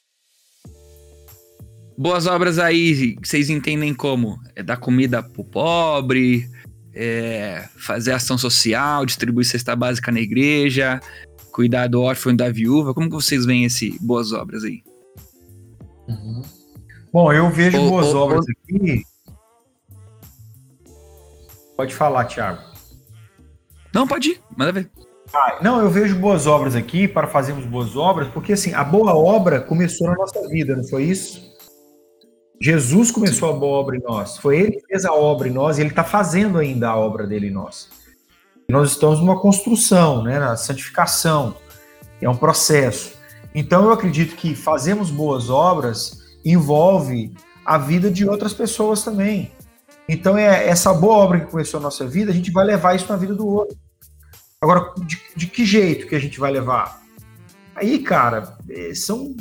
Speaker 2: Boas obras aí, vocês entendem como? É dar comida pro pobre, é fazer ação social, distribuir cesta básica na igreja, cuidar do órfão e da viúva. Como que vocês veem esse boas obras aí?
Speaker 4: Uhum. Bom, eu vejo ô, boas ô, obras ô, aqui. Pode falar, Thiago.
Speaker 2: Não, pode ir, manda ver.
Speaker 4: Ah, não, eu vejo boas obras aqui para fazermos boas obras, porque assim, a boa obra começou na nossa vida, não foi isso? Jesus começou a boa obra em nós. Foi ele que fez a obra em nós e ele está fazendo ainda a obra dele em nós. nós estamos numa construção, né, na santificação. É um processo. Então eu acredito que fazemos boas obras envolve a vida de outras pessoas também. Então, é essa boa obra que começou a nossa vida, a gente vai levar isso na vida do outro. Agora, de, de que jeito que a gente vai levar? Aí, cara, é, são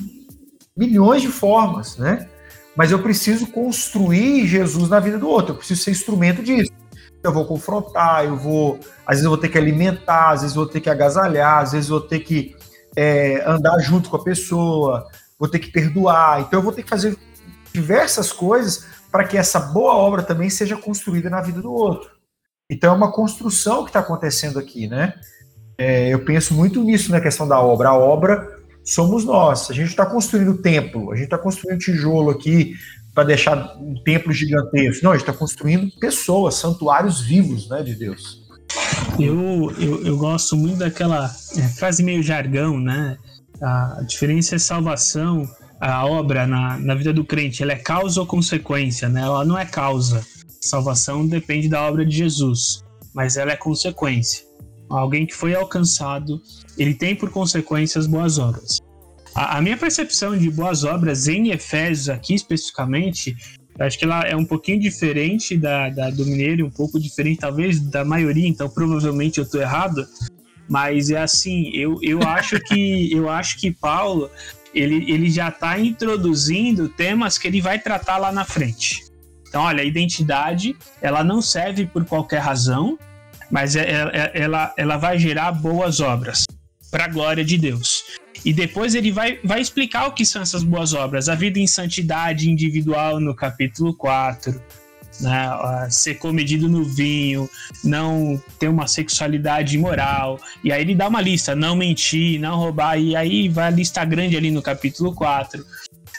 Speaker 4: milhões de formas, né? Mas eu preciso construir Jesus na vida do outro, eu preciso ser instrumento disso. Eu vou confrontar, eu vou. Às vezes eu vou ter que alimentar, às vezes eu vou ter que agasalhar, às vezes eu vou ter que é, andar junto com a pessoa, vou ter que perdoar, então eu vou ter que fazer diversas coisas para que essa boa obra também seja construída na vida do outro. Então é uma construção que está acontecendo aqui, né? É, eu penso muito nisso na questão da obra. A obra somos nós. A gente está construindo templo, a gente está construindo tijolo aqui para deixar um templo gigantesco. Não, a gente está construindo pessoas, santuários vivos, né, de Deus.
Speaker 3: Eu, eu, eu gosto muito daquela é, frase meio jargão, né? A diferença é salvação, a obra na, na vida do crente, ela é causa ou consequência, né? Ela não é causa. Salvação depende da obra de Jesus, mas ela é consequência. Alguém que foi alcançado, ele tem por consequência as boas obras. A, a minha percepção de boas obras em Efésios, aqui especificamente, acho que ela é um pouquinho diferente da, da do Mineiro, um pouco diferente, talvez, da maioria, então provavelmente eu estou errado, mas é assim, eu, eu acho que eu acho que Paulo ele, ele já está introduzindo temas que ele vai tratar lá na frente. Então, olha, a identidade ela não serve por qualquer razão, mas é, é, é ela, ela vai gerar boas obras para a glória de Deus. E depois ele vai, vai explicar o que são essas boas obras. A vida em santidade individual no capítulo 4. Né, ser comedido no vinho, não ter uma sexualidade imoral. E aí ele dá uma lista: não mentir, não roubar. E aí vai a lista grande ali no capítulo 4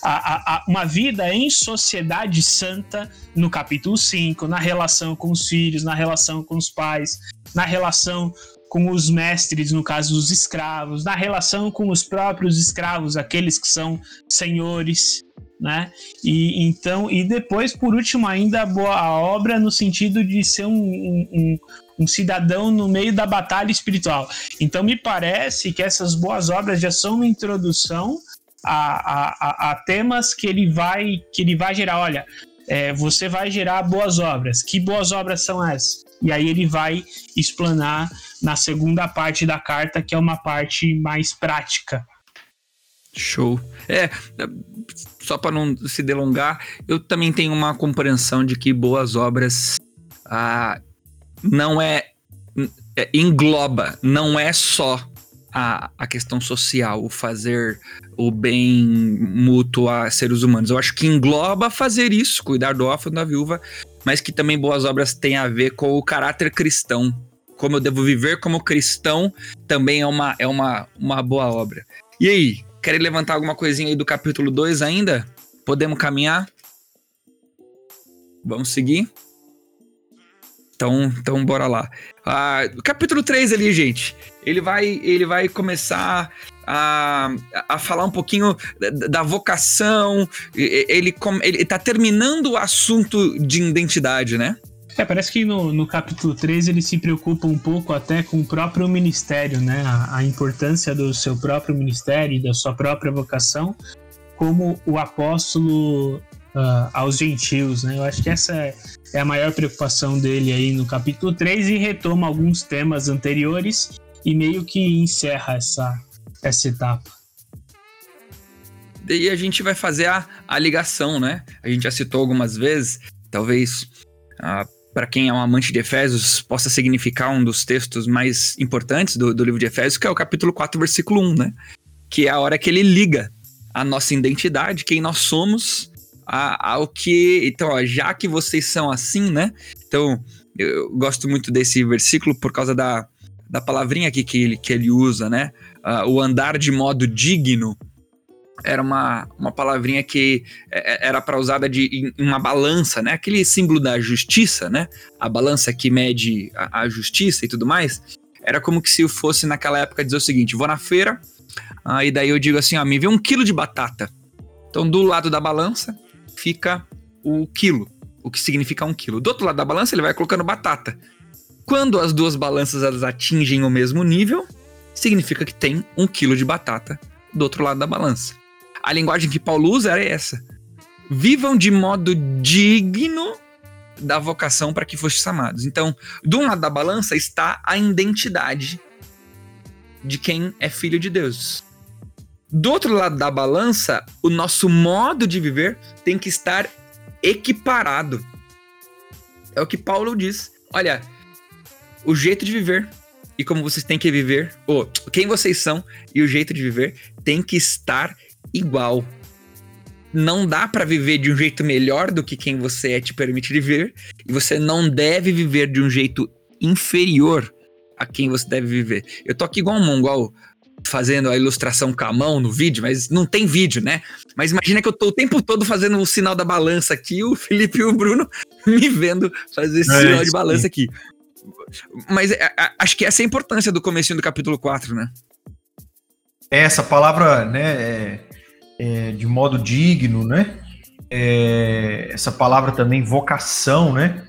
Speaker 3: a, a, uma vida em sociedade santa no capítulo 5, na relação com os filhos, na relação com os pais, na relação com os mestres, no caso dos escravos, na relação com os próprios escravos, aqueles que são senhores, né? E então e depois por último ainda a, boa, a obra no sentido de ser um, um, um, cidadão no meio da batalha espiritual. Então me parece que essas boas obras já são uma introdução a, a, a, temas que ele vai que ele vai gerar. Olha, é, você vai gerar boas obras. Que boas obras são essas? E aí ele vai explanar na segunda parte da carta, que é uma parte mais prática.
Speaker 2: Show. É, só para não se delongar, eu também tenho uma compreensão de que boas obras ah, não é, é engloba, não é só a, a questão social, o fazer o bem mútuo a seres humanos. Eu acho que engloba fazer isso, cuidar do órfão da viúva, mas que também boas obras têm a ver com o caráter cristão. Como eu devo viver como cristão também é uma, é uma, uma boa obra. E aí, querem levantar alguma coisinha aí do capítulo 2 ainda? Podemos caminhar? Vamos seguir? Então, então bora lá. Ah, capítulo 3 ali, gente. Ele vai, ele vai começar a, a falar um pouquinho da, da vocação. Ele, ele tá terminando o assunto de identidade, né?
Speaker 3: É, parece que no, no capítulo 3 ele se preocupa um pouco até com o próprio ministério, né? A, a importância do seu próprio ministério e da sua própria vocação como o apóstolo uh, aos gentios, né? Eu acho que essa é, a maior preocupação dele aí no capítulo 3 e retoma alguns temas anteriores e meio que encerra essa, essa etapa.
Speaker 2: E a gente vai fazer a, a ligação, né? A gente já citou algumas vezes, talvez uh, para quem é um amante de Efésios possa significar um dos textos mais importantes do, do livro de Efésios, que é o capítulo 4, versículo 1, né? Que é a hora que ele liga a nossa identidade, quem nós somos, ao que. Então, ó, já que vocês são assim, né? Então, eu gosto muito desse versículo por causa da, da palavrinha aqui que ele, que ele usa, né? Uh, o andar de modo digno era uma, uma palavrinha que é, é, era para usada de em uma balança, né? Aquele símbolo da justiça, né? A balança que mede a, a, justiça e tudo mais. Era como que se eu fosse naquela época dizer o seguinte: vou na feira, uh, e daí eu digo assim, ó, me vê um quilo de batata. Então, do lado da balança, fica o quilo, o que significa um quilo. Do outro lado da balança, ele vai colocando batata. Quando as duas balanças elas atingem o mesmo nível, significa que tem um quilo de batata do outro lado da balança. A linguagem que Paulo usa era essa. Vivam de modo digno da vocação para que fostes amados. Então, do um lado da balança está a identidade de quem é filho de Deus. Do outro lado da balança, o nosso modo de viver tem que estar equiparado. É o que Paulo diz. Olha, o jeito de viver e como vocês têm que viver, ou quem vocês são e o jeito de viver tem que estar igual. Não dá para viver de um jeito melhor do que quem você é te permite viver, e você não deve viver de um jeito inferior a quem você deve viver. Eu tô aqui igual um mongol fazendo a ilustração com a mão no vídeo, mas não tem vídeo, né? Mas imagina que eu tô o tempo todo fazendo o sinal da balança aqui, o Felipe e o Bruno me vendo fazer esse é, sinal de balança aqui. Mas é, acho que essa é a importância do começo do capítulo 4, né?
Speaker 4: É, essa palavra, né, é, é, de modo digno, né? É, essa palavra também vocação, né?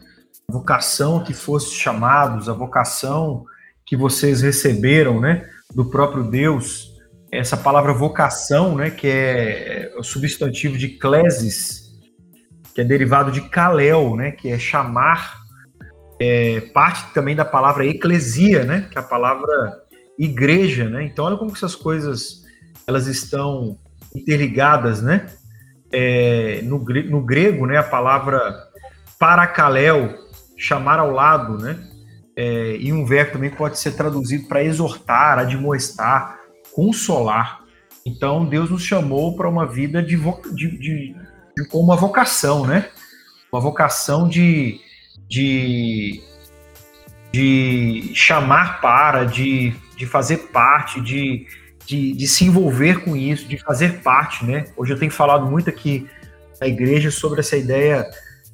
Speaker 4: Vocação que fosse chamados, a vocação que vocês receberam, né? Do próprio Deus, essa palavra vocação, né, que é o substantivo de klesis, que é derivado de kalel, né, que é chamar, é parte também da palavra eclesia, né, que é a palavra igreja, né? Então olha como essas coisas elas estão interligadas, né? É, no, no grego, né, a palavra parakalel, chamar ao lado, né? É, e um verbo também pode ser traduzido para exortar, admoestar, consolar. Então Deus nos chamou para uma vida de, de, de, de, com uma vocação, né? Uma vocação de, de, de chamar para, de, de fazer parte, de, de, de se envolver com isso, de fazer parte, né? Hoje eu tenho falado muito aqui na igreja sobre essa ideia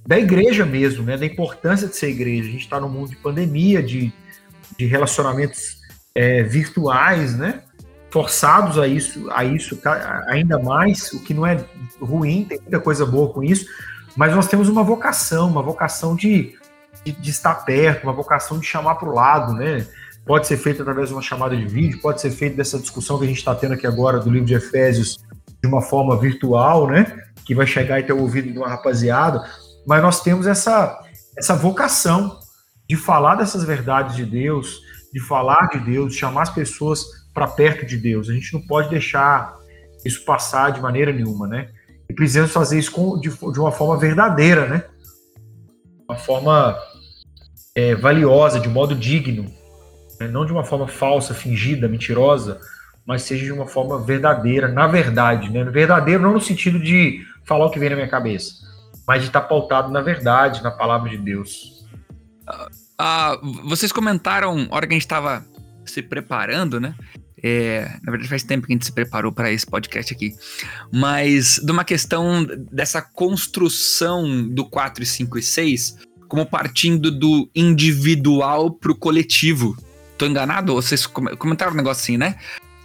Speaker 4: da igreja mesmo, né? Da importância de ser igreja. A gente está num mundo de pandemia, de, de relacionamentos é, virtuais, né? Forçados a isso, a isso ainda mais, o que não é ruim, tem muita coisa boa com isso, mas nós temos uma vocação, uma vocação de, de, de estar perto, uma vocação de chamar para o lado, né? pode ser feito através de uma chamada de vídeo, pode ser feito dessa discussão que a gente está tendo aqui agora do livro de Efésios de uma forma virtual, né? Que vai chegar e ter o ouvido de uma rapaziada, mas nós temos essa, essa vocação de falar dessas verdades de Deus, de falar de Deus, de chamar as pessoas para perto de Deus. A gente não pode deixar isso passar de maneira nenhuma, né? E precisamos fazer isso com, de, de uma forma verdadeira, né? Uma forma é, valiosa, de modo digno, né? não de uma forma falsa, fingida, mentirosa, mas seja de uma forma verdadeira, na verdade, né? Verdadeiro não no sentido de falar o que vem na minha cabeça, mas de estar pautado na verdade, na palavra de Deus.
Speaker 2: Uh, vocês comentaram, hora que a gente estava se preparando, né? É, na verdade, faz tempo que a gente se preparou para esse podcast aqui. Mas de uma questão dessa construção do 4, 5 e 6, como partindo do individual para o coletivo. Tô enganado? Vocês comentaram um negócio assim, né?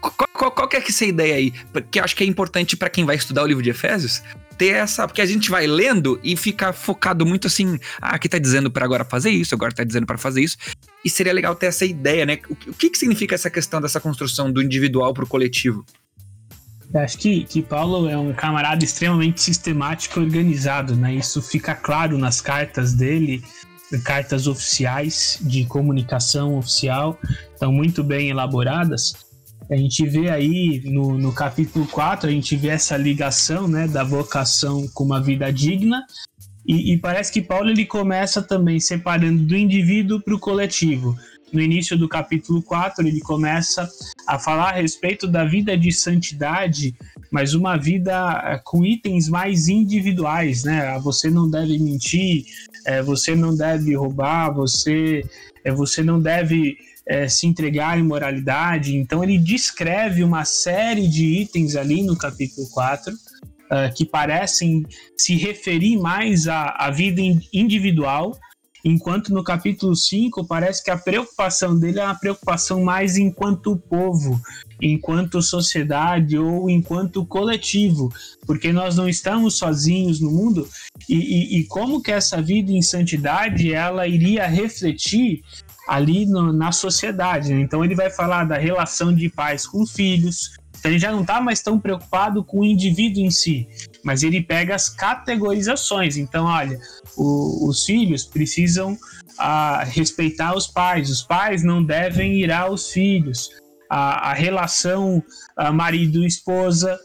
Speaker 2: Qual, qual, qual que é essa ideia aí? Porque eu acho que é importante para quem vai estudar o livro de Efésios ter essa. Porque a gente vai lendo e fica focado muito assim. Ah, aqui tá dizendo para agora fazer isso, agora tá dizendo para fazer isso. E seria legal ter essa ideia, né? O, que, que significa essa questão dessa construção do individual pro coletivo?
Speaker 3: Eu acho que, que Paulo é um camarada extremamente sistemático e organizado, né? Isso fica claro nas cartas dele cartas oficiais de comunicação oficial, estão muito bem elaboradas. A gente vê aí no, no capítulo 4, a gente vê essa ligação né, da vocação com uma vida digna, e, e parece que Paulo ele começa também separando do indivíduo para o coletivo. No início do capítulo 4, ele começa a falar a respeito da vida de santidade, mas uma vida eh, com itens mais individuais, né? Você não deve mentir, é, você não deve roubar, você, é, você não deve é, se entregar à imoralidade. Então, ele descreve uma série de itens ali no capítulo 4 uh, que parecem se referir mais à, à vida individual, enquanto no capítulo 5 parece que a preocupação dele é uma preocupação mais enquanto povo, enquanto sociedade ou enquanto coletivo, porque nós não estamos sozinhos no mundo e, e, e como que essa vida em santidade ela iria refletir ali no, na sociedade. Né? Então ele vai falar da relação de pais com filhos, então ele já não está mais tão preocupado com o indivíduo em si, mas ele pega as categorizações. Então, olha, o, os filhos precisam ah, respeitar os pais, os pais não devem ir aos filhos. A, a relação ah, marido-esposa,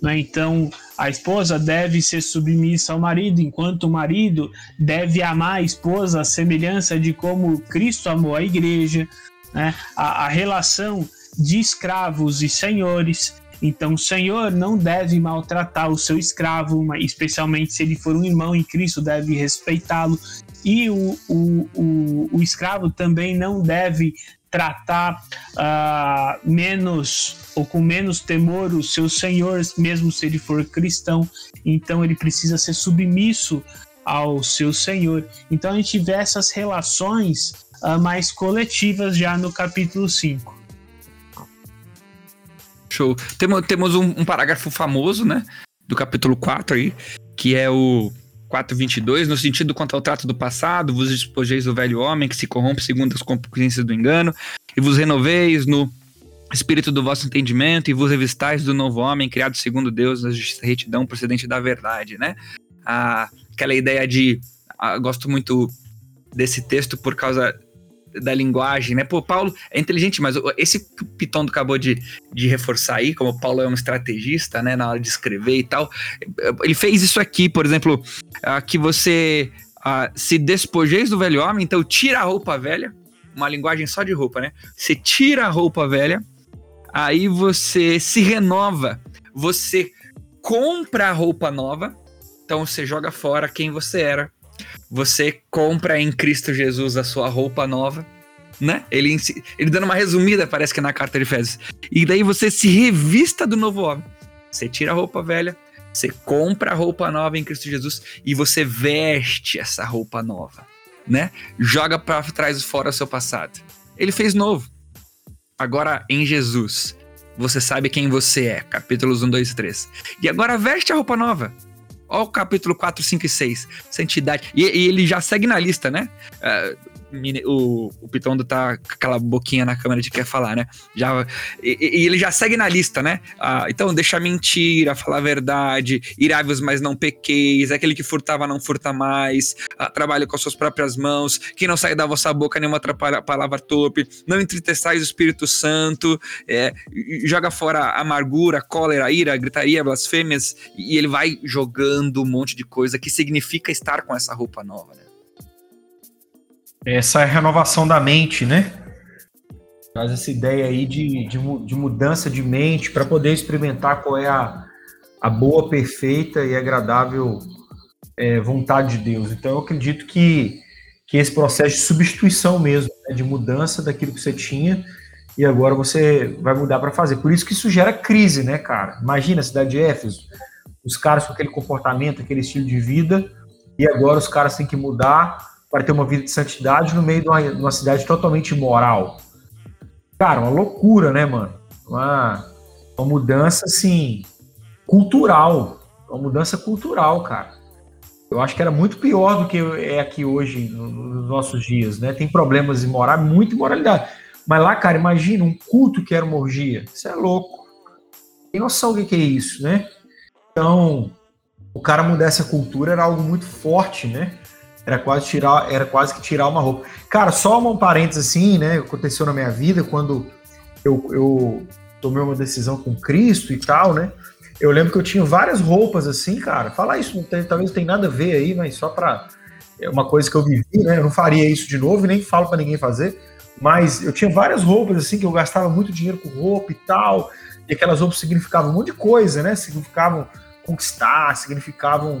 Speaker 3: né? então a esposa deve ser submissa ao marido, enquanto o marido deve amar a esposa à semelhança de como Cristo amou a igreja. Né? A, a relação de escravos e senhores. Então, o senhor não deve maltratar o seu escravo, especialmente se ele for um irmão em Cristo, deve respeitá-lo. E o, o, o, o, escravo também não deve tratar uh, menos ou com menos temor o seu senhor, mesmo se ele for cristão. Então, ele precisa ser submisso ao seu senhor. Então, a gente vê essas relações uh, mais coletivas já no capítulo 5.
Speaker 2: Show. Temos, temos um, um, parágrafo famoso, né? Do capítulo 4 aí, que é o 4.22, no sentido quanto ao trato do passado, vos despojeis do velho homem que se corrompe segundo as concupiscências do engano, e vos renoveis no espírito do vosso entendimento, e vos revistais do novo homem, criado segundo Deus, na justiça retidão procedente da verdade, né? Ah, aquela ideia de. Ah, gosto muito desse texto por causa da linguagem, né? Pô, Paulo é inteligente, mas esse Pitondo acabou de, de reforçar aí, como o Paulo é um estrategista, né, na hora de escrever e tal, ele fez isso aqui, por exemplo, uh, que você uh, se despojeis do velho homem, então tira a roupa velha, uma linguagem só de roupa, né? Você tira a roupa velha, Aí você se renova, você compra a roupa nova, então você joga fora quem você era. Você compra em Cristo Jesus a sua roupa nova, né? Ele, ele dando uma resumida, parece que na carta de Efésios. E daí você se revista do novo homem. Você tira a roupa velha, você compra a roupa nova em Cristo Jesus e você veste essa roupa nova, né? Joga para trás fora o seu passado. Ele fez novo. Agora em Jesus, você sabe quem você é. Capítulos 1, 2 e 3. E agora veste a roupa nova. Olha o capítulo 4, 5 e 6. Santidade. E, e ele já segue na lista, né? Uh, o, o Pitondo tá com aquela boquinha na câmera de quer falar, né? Já, e, e ele já segue na lista, né? Ah, então, deixa mentira, falar a verdade, iráveis, mas não pequeis, aquele que furtava não furta mais, ah, trabalha com as suas próprias mãos, que não sai da vossa boca nenhuma palavra torpe, não entristeçais o Espírito Santo, é, joga fora a amargura, cólera, ira, gritaria, blasfêmias, e ele vai jogando um monte de coisa que significa estar com essa roupa nova, né?
Speaker 4: Essa renovação da mente, né? Traz essa ideia aí de, de, de mudança de mente para poder experimentar qual é a, a boa, perfeita e agradável é, vontade de Deus. Então, eu acredito que, que esse processo de substituição mesmo, né, de mudança daquilo que você tinha e agora você vai mudar para fazer. Por isso que isso gera crise, né, cara? Imagina a cidade de Éfeso, os caras com aquele comportamento, aquele estilo de vida, e agora os caras têm que mudar para ter uma vida de santidade no meio de uma, de uma cidade totalmente imoral. Cara, uma loucura, né, mano? Uma, uma mudança, assim, cultural. Uma mudança cultural, cara. Eu acho que era muito pior do que é aqui hoje, nos nossos dias, né? Tem problemas imorais, muita imoralidade. Mas lá, cara, imagina um culto que era uma orgia. Isso é louco. Tem noção do que é isso, né? Então, o cara mudar essa cultura era algo muito forte, né? Era quase tirar, era quase que tirar uma roupa. Cara, só um parênteses assim, né? Aconteceu na minha vida quando eu, eu tomei uma decisão com Cristo e tal, né? Eu lembro que eu tinha várias roupas assim, cara. Falar isso não tem, talvez não tenha nada a ver aí, mas só para é uma coisa que eu vivi, né? Eu não faria isso de novo, nem falo para ninguém fazer. Mas eu tinha várias roupas assim que eu gastava muito dinheiro com roupa e tal. E aquelas roupas significavam um monte de coisa, né? Significavam conquistar, significavam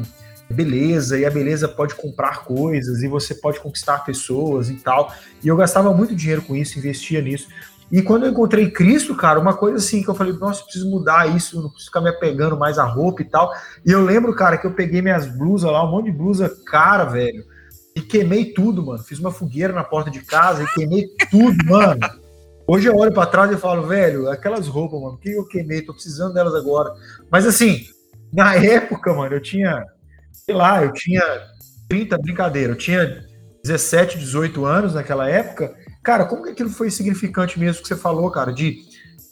Speaker 4: beleza, e a beleza pode comprar coisas, e você pode conquistar pessoas e tal. E eu gastava muito dinheiro com isso, investia nisso. E quando eu encontrei Cristo, cara, uma coisa assim que eu falei, nossa, eu preciso mudar isso, não preciso ficar me apegando mais à roupa e tal. E eu lembro, cara, que eu peguei minhas blusas lá, um monte de blusa cara, velho, e queimei tudo, mano. Fiz uma fogueira na porta de casa e queimei tudo, mano. Hoje eu olho para trás e falo, velho, aquelas roupas, mano, que eu queimei, tô precisando delas agora. Mas assim, na época, mano, eu tinha sei lá, eu tinha 30, brincadeira, eu tinha 17, 18 anos naquela época. Cara, como que aquilo foi significante mesmo que você falou, cara, de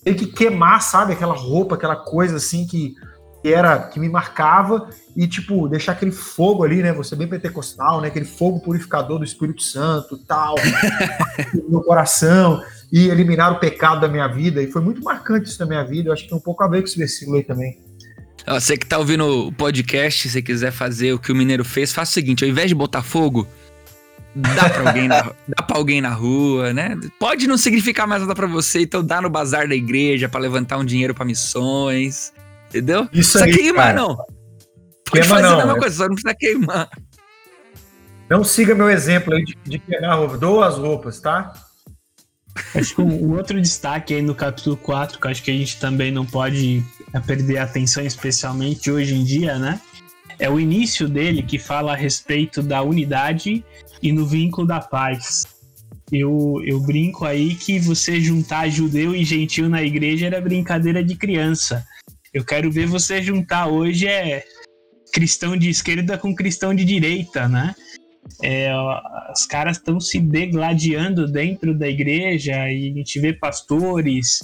Speaker 4: ter que queimar, sabe, aquela roupa, aquela coisa assim que, que era que me marcava e tipo deixar aquele fogo ali, né? Você bem pentecostal, né? Aquele fogo purificador do Espírito Santo, tal, no coração e eliminar o pecado da minha vida. E foi muito marcante isso na minha vida. Eu acho que tem um pouco a ver com esse versículo aí também.
Speaker 2: Você que tá ouvindo o podcast, se quiser fazer o que o Mineiro fez, faça o seguinte: ao invés de botar fogo, dá pra alguém na, dá pra alguém na rua, né? Pode não significar mais nada para você, então dá no bazar da igreja para levantar um dinheiro para missões. Entendeu?
Speaker 4: Isso aí, queimar,
Speaker 2: cara. não. Pode Queima fazer não, a mesma é... coisa, só não precisa queimar.
Speaker 4: Não siga meu exemplo aí de, de queimar roupa. Doa as roupas, tá?
Speaker 3: Acho que um outro destaque aí no capítulo 4, que acho que a gente também não pode perder a atenção, especialmente hoje em dia, né? É o início dele que fala a respeito da unidade e no vínculo da paz. Eu, eu brinco aí que você juntar judeu e gentil na igreja era brincadeira de criança. Eu quero ver você juntar hoje é cristão de esquerda com cristão de direita, né? É, os caras estão se degladiando dentro da igreja e a gente vê pastores.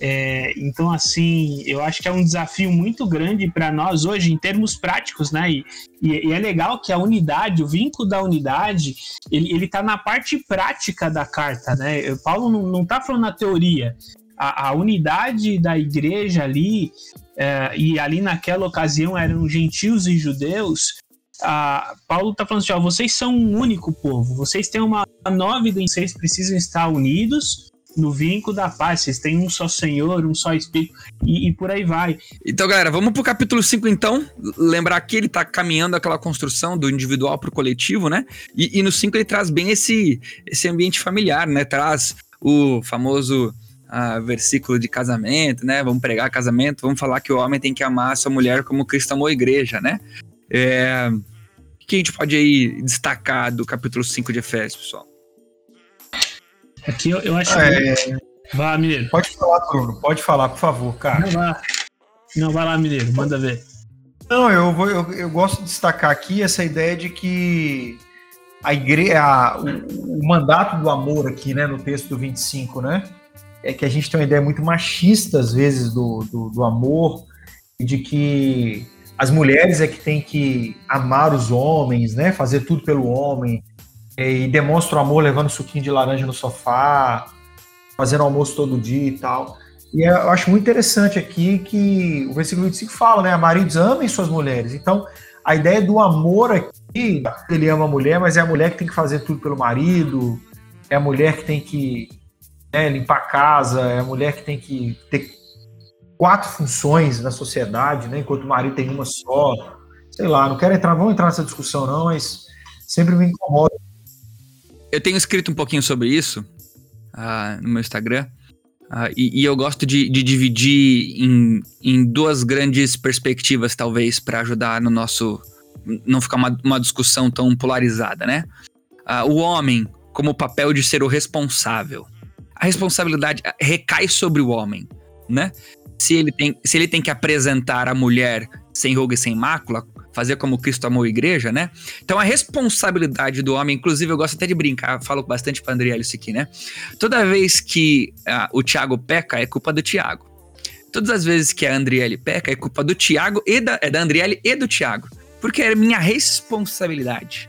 Speaker 3: É, então, assim, eu acho que é um desafio muito grande para nós hoje, em termos práticos, né? E, e, é legal que a unidade, o vínculo da unidade, ele, ele tá na parte prática da carta, né? Paulo não, não tá falando na teoria. A, a unidade da igreja ali, é, e ali naquela ocasião eram gentios e judeus, a, Paulo está falando assim: ó, vocês são um único povo, vocês têm uma nova identidade, vocês precisam estar unidos no vínculo da paz. Vocês têm um só Senhor, um só Espírito, e, e por aí vai.
Speaker 2: Então, galera, vamos pro capítulo 5, então. Lembrar que ele tá caminhando aquela construção do individual pro coletivo, né? E, e no 5 ele traz bem esse, esse ambiente familiar, né? Traz o famoso uh, versículo de casamento, né? Vamos pregar casamento, vamos falar que o homem tem que amar a sua mulher como Cristo amou a igreja, né? É, o que a gente pode aí destacar do capítulo 5 de Efésios, pessoal?
Speaker 3: Aqui eu, eu acho. É... Que... Vá, Mineiro.
Speaker 4: Pode falar, Bruno. Pode falar, por favor, cara.
Speaker 3: Não, vai. Não, vai lá, Mineiro. Manda ver.
Speaker 4: Não, eu, vou, eu, eu gosto de destacar aqui essa ideia de que a igreja, o, o, mandato do amor aqui, né, no texto do 25, né, é que a gente tem uma ideia muito machista, às vezes, do, do, do amor, e de que as mulheres é que tem que amar os homens, né, fazer tudo pelo homem, e demonstra o amor levando suquinho de laranja no sofá, fazendo almoço todo dia e tal. E eu acho muito interessante aqui que o versículo 25 fala, né? Maridos amem suas mulheres. Então, a ideia do amor aqui, ele ama a mulher, mas é a mulher que tem que fazer tudo pelo marido, é a mulher que tem que né, limpar a casa, é a mulher que tem que ter quatro funções na sociedade, né? Enquanto o marido tem uma só. Sei lá, não quero entrar, vamos entrar nessa discussão não, mas sempre me incomoda
Speaker 2: eu tenho escrito um pouquinho sobre isso uh, no meu Instagram. Uh, e, e, eu gosto de, de dividir em, em, duas grandes perspectivas, talvez, para ajudar no nosso. não ficar uma, uma discussão tão polarizada, né? Uh, o homem, como o papel de ser o responsável. A responsabilidade recai sobre o homem, né? Se ele tem, se ele tem que apresentar a mulher sem ruga e sem mácula, fazer como Cristo amou a igreja, né? Então a responsabilidade do homem, inclusive eu gosto até de brincar, falo bastante para Andriel isso aqui, né? Toda vez que uh, o Tiago peca, é culpa do Tiago. Todas as vezes que a Andriele peca, é culpa do Tiago e da, é da Andriele e do Tiago. Porque é minha responsabilidade.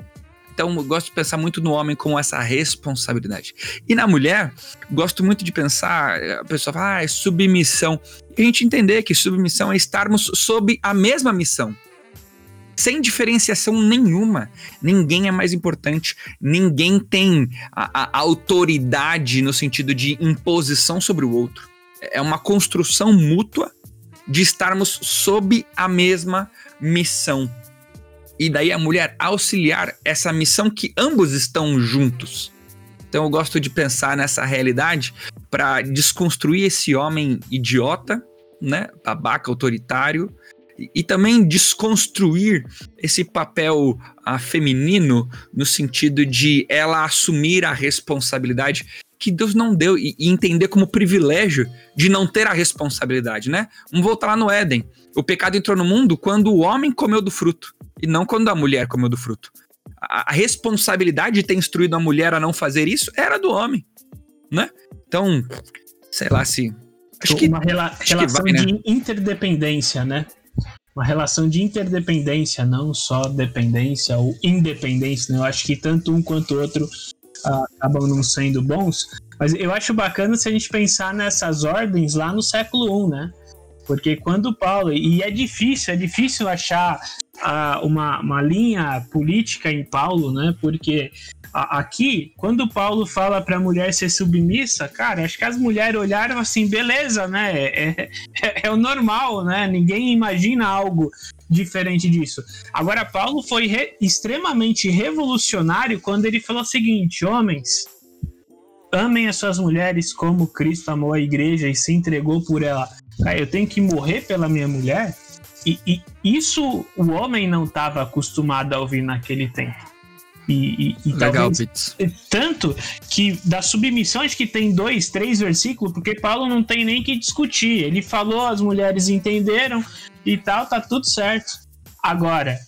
Speaker 2: Então, eu gosto de pensar muito no homem como essa responsabilidade. E na mulher, gosto muito de pensar, a pessoa fala, ah, é submissão. E a gente entender que submissão é estarmos sob a mesma missão sem diferenciação nenhuma. Ninguém é mais importante, ninguém tem a, a, autoridade no sentido de imposição sobre o outro. É uma construção mútua de estarmos sob a mesma missão. E daí a mulher auxiliar essa missão que ambos estão juntos. Então eu gosto de pensar nessa realidade para desconstruir esse homem idiota, né, babaca autoritário, e, também desconstruir esse papel a, feminino no sentido de ela assumir a responsabilidade que Deus não deu e, e, entender como privilégio de não ter a responsabilidade, né? Vamos voltar lá no Éden. O pecado entrou no mundo quando o homem comeu do fruto e não quando a mulher comeu do fruto. A, a responsabilidade de ter instruído a mulher a não fazer isso era do homem, né? Então, sei lá se
Speaker 3: acho que, uma rela acho relação que vai, né? de interdependência, né? uma relação de interdependência, não só dependência ou independência. Né? Eu acho que tanto um quanto o outro uh, acabam não sendo bons. Mas eu acho bacana se a gente pensar nessas ordens lá no século I, né? Porque quando Paulo. E é difícil, é difícil achar uh, uma, uma linha política em Paulo, né? Porque aqui, quando Paulo fala para a mulher ser submissa, cara, acho que as mulheres olharam assim, beleza, né? É, é, é o normal, né? Ninguém imagina algo diferente disso. Agora, Paulo foi re extremamente revolucionário quando ele falou o seguinte: homens, amem as suas mulheres como Cristo amou a igreja e se entregou por ela. Cara, eu tenho que morrer pela minha mulher? E, e isso o homem não estava acostumado a ouvir naquele tempo. E, e, e Legal, talvez, tanto que das submissões que tem dois, três versículos, porque Paulo não tem nem que discutir. Ele falou, as mulheres entenderam e tal, tá tudo certo. Agora,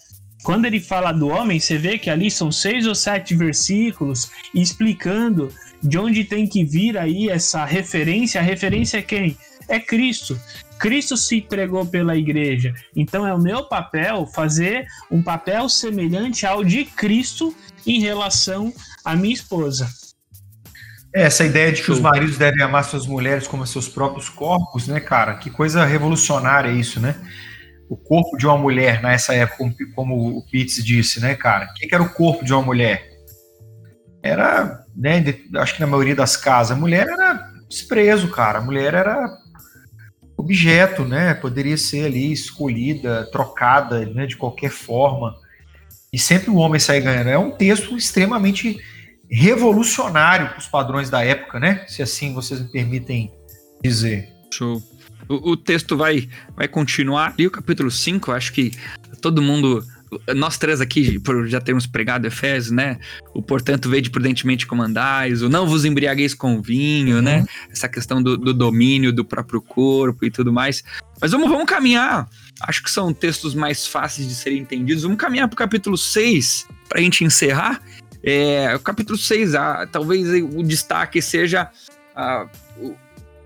Speaker 3: quando ele fala do homem, você vê que ali são seis ou sete versículos explicando de onde tem que vir aí essa referência. A referência é quem? É Cristo. Cristo se entregou pela igreja. Então é o meu papel fazer um papel semelhante ao de Cristo em relação à minha esposa.
Speaker 4: É, essa ideia de que os maridos devem amar suas mulheres como seus próprios corpos, né, cara? Que coisa revolucionária isso, né? O corpo de uma mulher nessa época, como o Pitts disse, né, cara? O que era o corpo de uma mulher? Era, né, acho que na maioria das casas, a mulher era desprezo, cara. A mulher era objeto, né? Poderia ser ali escolhida, trocada, né? De qualquer forma. E sempre o homem sai ganhando. É um texto extremamente revolucionário para os padrões da época, né? Se assim vocês me permitem dizer.
Speaker 2: Show. O, o, texto vai, vai continuar ali, o capítulo 5, acho que todo mundo. Nós três aqui, por já termos pregado Efésios, né? O portanto, veio de prudentemente comandais, o não vos embriagueis com vinho, né? uhum. né? Essa questão do, do, domínio do próprio corpo e tudo mais. Mas vamos, vamos caminhar. Acho que são textos mais fáceis de serem entendidos. Vamos caminhar para o capítulo 6, para a gente encerrar. É, o capítulo 6, ah, talvez o destaque seja a,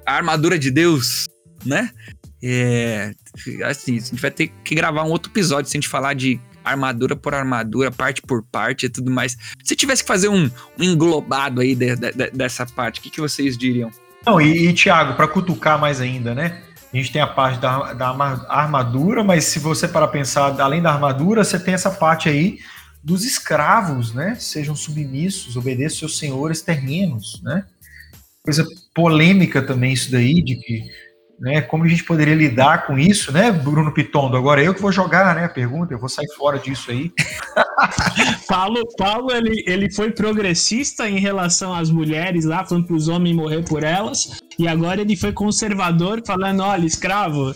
Speaker 2: a armadura de Deus, né? É, assim, a gente vai ter que gravar um outro episódio se a gente falar de armadura por armadura, parte por parte e tudo mais. Se tivesse que fazer um, um englobado aí de, de, de, dessa parte, o que, que vocês diriam?
Speaker 4: Não, e, e Thiago, para cutucar mais ainda, né? A gente tem a parte da, da armadura, mas se você para pensar, além da armadura, você tem essa parte aí dos escravos, né? Sejam submissos, obedeçam seus senhores terrenos, né? Coisa polêmica também isso daí, de que né? Como a gente poderia lidar com isso, né, Bruno Pitondo? Agora eu que vou jogar, né? A pergunta, eu vou sair fora disso aí.
Speaker 3: Paulo, Paulo ele, ele foi progressista em relação às mulheres lá, falando para os homens morrer por elas, e agora ele foi conservador, falando: olha, escravo,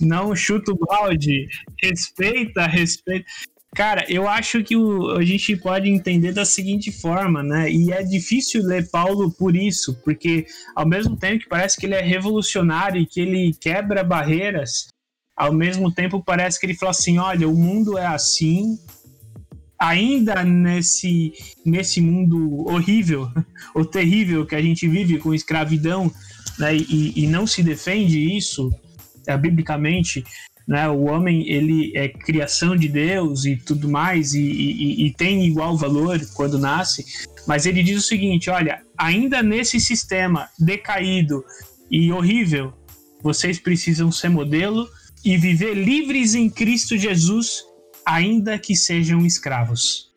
Speaker 3: não chuta o balde, respeita, respeita. Cara, eu acho que o, a gente pode entender da seguinte forma, né? E é difícil ler Paulo por isso, porque ao mesmo tempo que parece que ele é revolucionário e que ele quebra barreiras, ao mesmo tempo parece que ele fala assim: olha, o mundo é assim, ainda nesse, nesse mundo horrível, ou terrível que a gente vive com escravidão, né? E, e não se defende isso é, biblicamente, né? O homem ele é criação de Deus e tudo mais e, e, e, tem igual valor quando nasce, mas ele diz o seguinte: olha, ainda nesse sistema decaído e horrível, vocês precisam ser modelo e viver livres em Cristo Jesus, ainda que sejam escravos.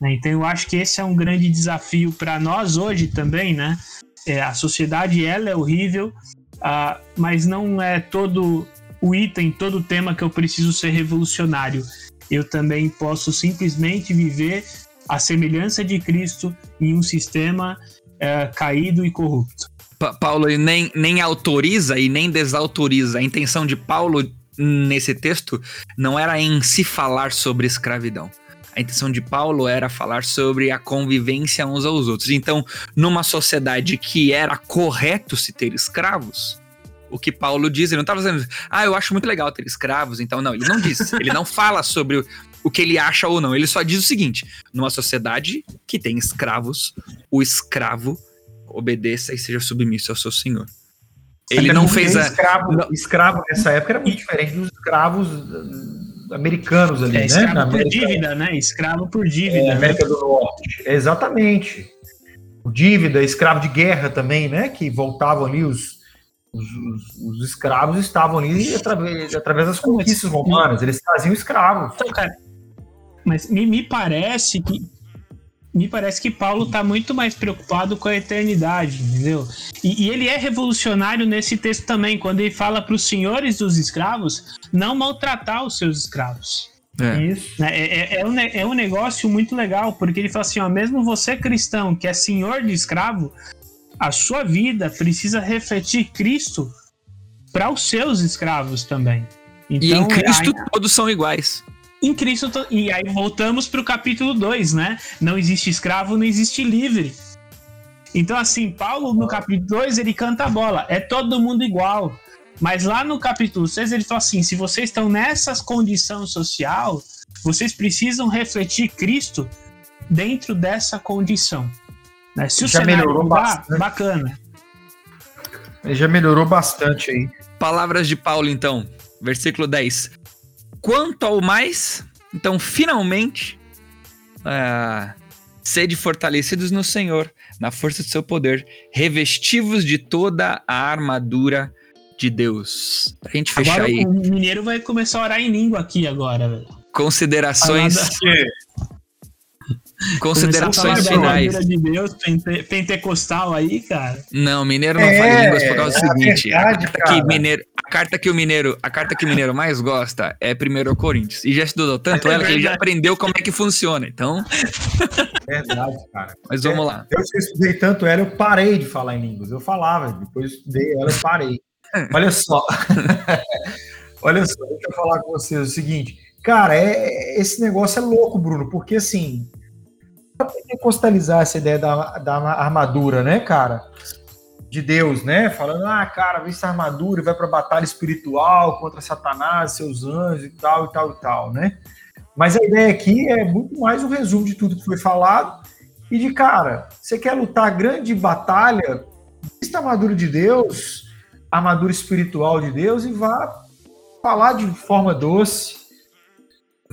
Speaker 3: Né? Então eu acho que esse é um grande desafio para nós hoje também, né? É, a sociedade ela é horrível, uh, mas não é todo o item, todo o tema que eu preciso ser revolucionário. Eu também posso simplesmente viver a semelhança de Cristo em um sistema é, caído e corrupto.
Speaker 2: Pa Paulo nem, nem autoriza e nem desautoriza. A intenção de Paulo nesse texto não era em se falar sobre escravidão. A intenção de Paulo era falar sobre a convivência uns aos outros. Então, numa sociedade que era correto se ter escravos, o que Paulo diz. Ele não estava dizendo, ah, eu acho muito legal ter escravos, então não, ele não diz. ele não fala sobre o, o que ele acha ou não. Ele só diz o seguinte: numa sociedade que tem escravos, o escravo obedeça e seja submisso ao seu senhor.
Speaker 4: Ele não fez a. Escravo, não... escravo nessa época era muito diferente dos escravos uh, americanos ali, é,
Speaker 3: né? Escravo Na por América... dívida, né? Escravo por dívida. É?
Speaker 4: América do Norte. Exatamente. Dívida, escravo de guerra também, né? Que voltavam ali os os, os, os, escravos estavam ali através, através das conquistas romanas, eles traziam escravos. Então, cara,
Speaker 3: mas me, me parece que me parece que Paulo está muito mais preocupado com a eternidade, entendeu? E, e, ele é revolucionário nesse texto também, quando ele fala para os senhores dos escravos não maltratar os seus escravos. É. Isso. É, é, é, um, é um negócio muito legal, porque ele fala assim: ó, mesmo você cristão que é senhor de escravo, a sua vida precisa refletir Cristo para os seus escravos também.
Speaker 2: Então, e em Cristo aí, todos são iguais.
Speaker 3: Em Cristo, e aí voltamos para o capítulo 2, né? Não existe escravo, não existe livre. Então, assim, Paulo no capítulo 2 ele canta a bola, é todo mundo igual. Mas lá no capítulo 6 ele fala assim: se vocês estão nessas condição social, vocês precisam refletir Cristo dentro dessa condição. Né? Se o já melhorou mudar, bastante. bacana.
Speaker 4: Ele já melhorou bastante aí.
Speaker 2: Palavras de Paulo, então, versículo 10. Quanto ao mais, então, finalmente, uh, sede fortalecidos no Senhor, na força do seu poder, revestivos de toda a armadura de Deus. Pra gente fechar
Speaker 3: agora,
Speaker 2: aí.
Speaker 3: O mineiro vai começar a orar em língua aqui agora, velho.
Speaker 2: Considerações. Considerações finais.
Speaker 3: De Deus, pente, pentecostal aí, cara.
Speaker 2: Não, mineiro não é, fala línguas por causa do é seguinte. Verdade, a, carta que mineiro, a carta que o mineiro, a carta que o mineiro mais gosta é 1 Coríntios. E já estudou tanto é ela que ele já aprendeu como é que funciona. Então.
Speaker 4: Verdade, cara.
Speaker 2: Mas vamos lá.
Speaker 4: Eu estudei tanto ela, eu parei de falar em línguas. Eu falava, depois estudei ela, eu parei. Olha só. Olha só, deixa eu falar com vocês o seguinte. Cara, é, esse negócio é louco, Bruno, porque assim, pentecostalizar essa ideia da, da armadura, né, cara? De Deus, né? Falando, ah, cara, vem essa armadura e vai pra batalha espiritual contra Satanás, seus anjos e tal, e tal, e tal, né? Mas a ideia aqui é muito mais um resumo de tudo que foi falado e de, cara, você quer lutar grande batalha, vista a armadura de Deus, a armadura espiritual de Deus e vá falar de forma doce,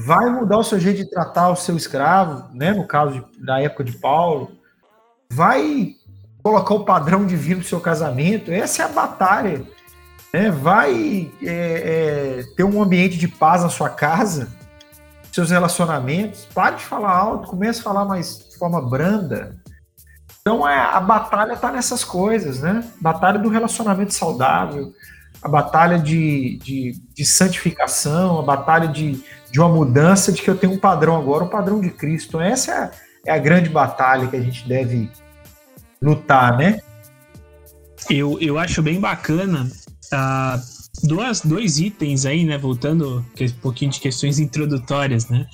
Speaker 4: vai mudar o seu jeito de tratar o seu escravo, né? No caso de, da época de Paulo, vai colocar o padrão divino no seu casamento. Essa é a batalha. Né? Vai é, é, ter um ambiente de paz na sua casa, seus relacionamentos. Pare de falar alto, comece a falar mais de forma branda. Então é, a batalha está nessas coisas, né? Batalha do relacionamento saudável, a batalha de, de, de santificação, a batalha de de uma mudança, de que eu tenho um padrão agora, um padrão de Cristo. Então, essa é a, é a grande batalha que a gente deve lutar, né?
Speaker 3: Eu, eu acho bem bacana uh, duas, dois itens aí, né? Voltando um pouquinho de questões introdutórias, né?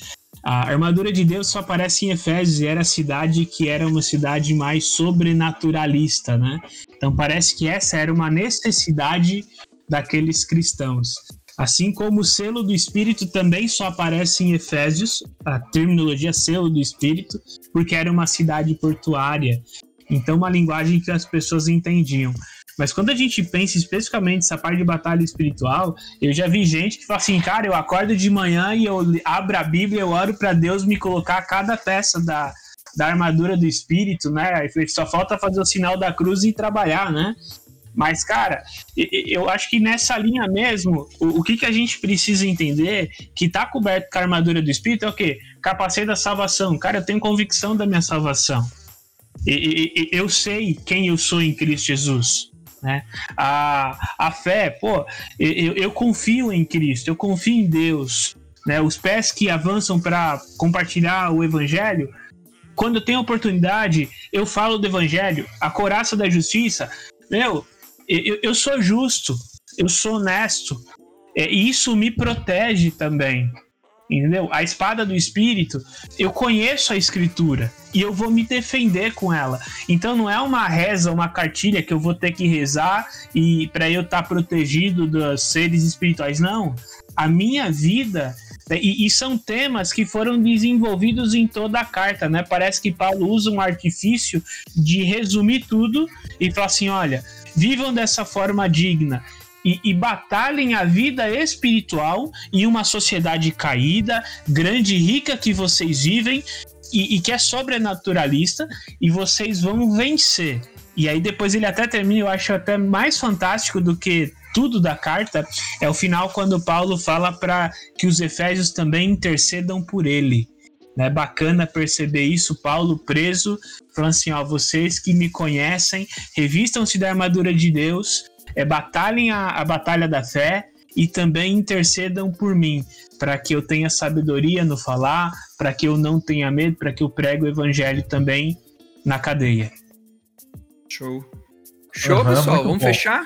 Speaker 3: A armadura de Deus só aparece em Efésios e era a cidade que era uma cidade mais sobrenaturalista, né? Então parece que essa era uma necessidade daqueles cristãos. Assim como o selo do Espírito também só aparece em Efésios, a terminologia selo do Espírito, porque era uma cidade portuária. Então, uma linguagem que as pessoas entendiam. Mas quando a gente pensa especificamente essa parte de batalha espiritual, eu já vi gente que fala assim, cara, eu acordo de manhã e eu abro a Bíblia, eu oro para Deus me colocar cada peça da, da armadura do Espírito, né? Só falta fazer o sinal da cruz e trabalhar, né? Mas, cara, eu acho que nessa linha mesmo, o, que, que a gente precisa entender que tá coberto com a armadura do Espírito é o quê? Capacete da salvação. Cara, eu tenho convicção da minha salvação. E, eu sei quem eu sou em Cristo Jesus. Né? A, a fé, pô, eu, eu confio em Cristo, eu confio em Deus. Né? Os pés que avançam para compartilhar o Evangelho, quando eu tenho oportunidade, eu falo do Evangelho, a coraça da justiça. Meu, eu, eu sou justo, eu sou honesto. É, e isso me protege também. Entendeu? A espada do espírito, eu conheço a escritura e eu vou me defender com ela. Então não é uma reza, uma cartilha que eu vou ter que rezar e para eu estar tá protegido dos seres espirituais. Não. A minha vida né, e, e, são temas que foram desenvolvidos em toda a carta, né? Parece que Paulo usa um artifício de resumir tudo e falar assim: olha, vivam dessa forma digna. E, e, batalhem a vida espiritual em uma sociedade caída, grande e rica que vocês vivem e, e que é sobrenaturalista, e vocês vão vencer. E aí depois ele até termina, eu acho até mais fantástico do que tudo da carta, é o final quando Paulo fala para que os efésios também intercedam por ele. É bacana perceber isso, Paulo preso, falando assim, ó, vocês que me conhecem, revistam-se da armadura de Deus, é, batalhem a, a batalha da fé e também intercedam por mim, para que eu tenha sabedoria no falar, para que eu não tenha medo, para que eu pregue o evangelho também na cadeia.
Speaker 2: Show. Show, uhum, pessoal, vamos bom. fechar?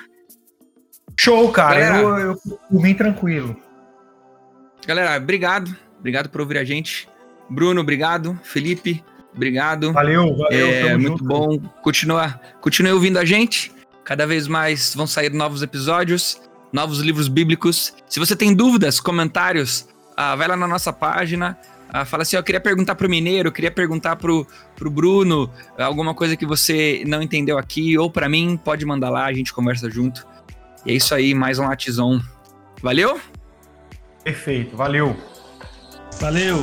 Speaker 4: Show, cara, Galera, eu, eu, eu tranquilo.
Speaker 2: Galera, obrigado, obrigado por ouvir a gente. Bruno, obrigado. Felipe, obrigado.
Speaker 4: Valeu, valeu.
Speaker 2: É muito junto. bom. Continua, continue ouvindo a gente. Cada vez mais vão sair novos episódios, novos livros bíblicos. Se você tem dúvidas, comentários, ah, vai lá na nossa página. Ah, fala assim, eu queria perguntar pro Mineiro, queria perguntar pro, pro Bruno, alguma coisa que você não entendeu aqui, ou para mim, pode mandar lá, a gente conversa junto. E é isso aí, mais um Latizon. Valeu?
Speaker 4: Perfeito, valeu.
Speaker 3: Valeu!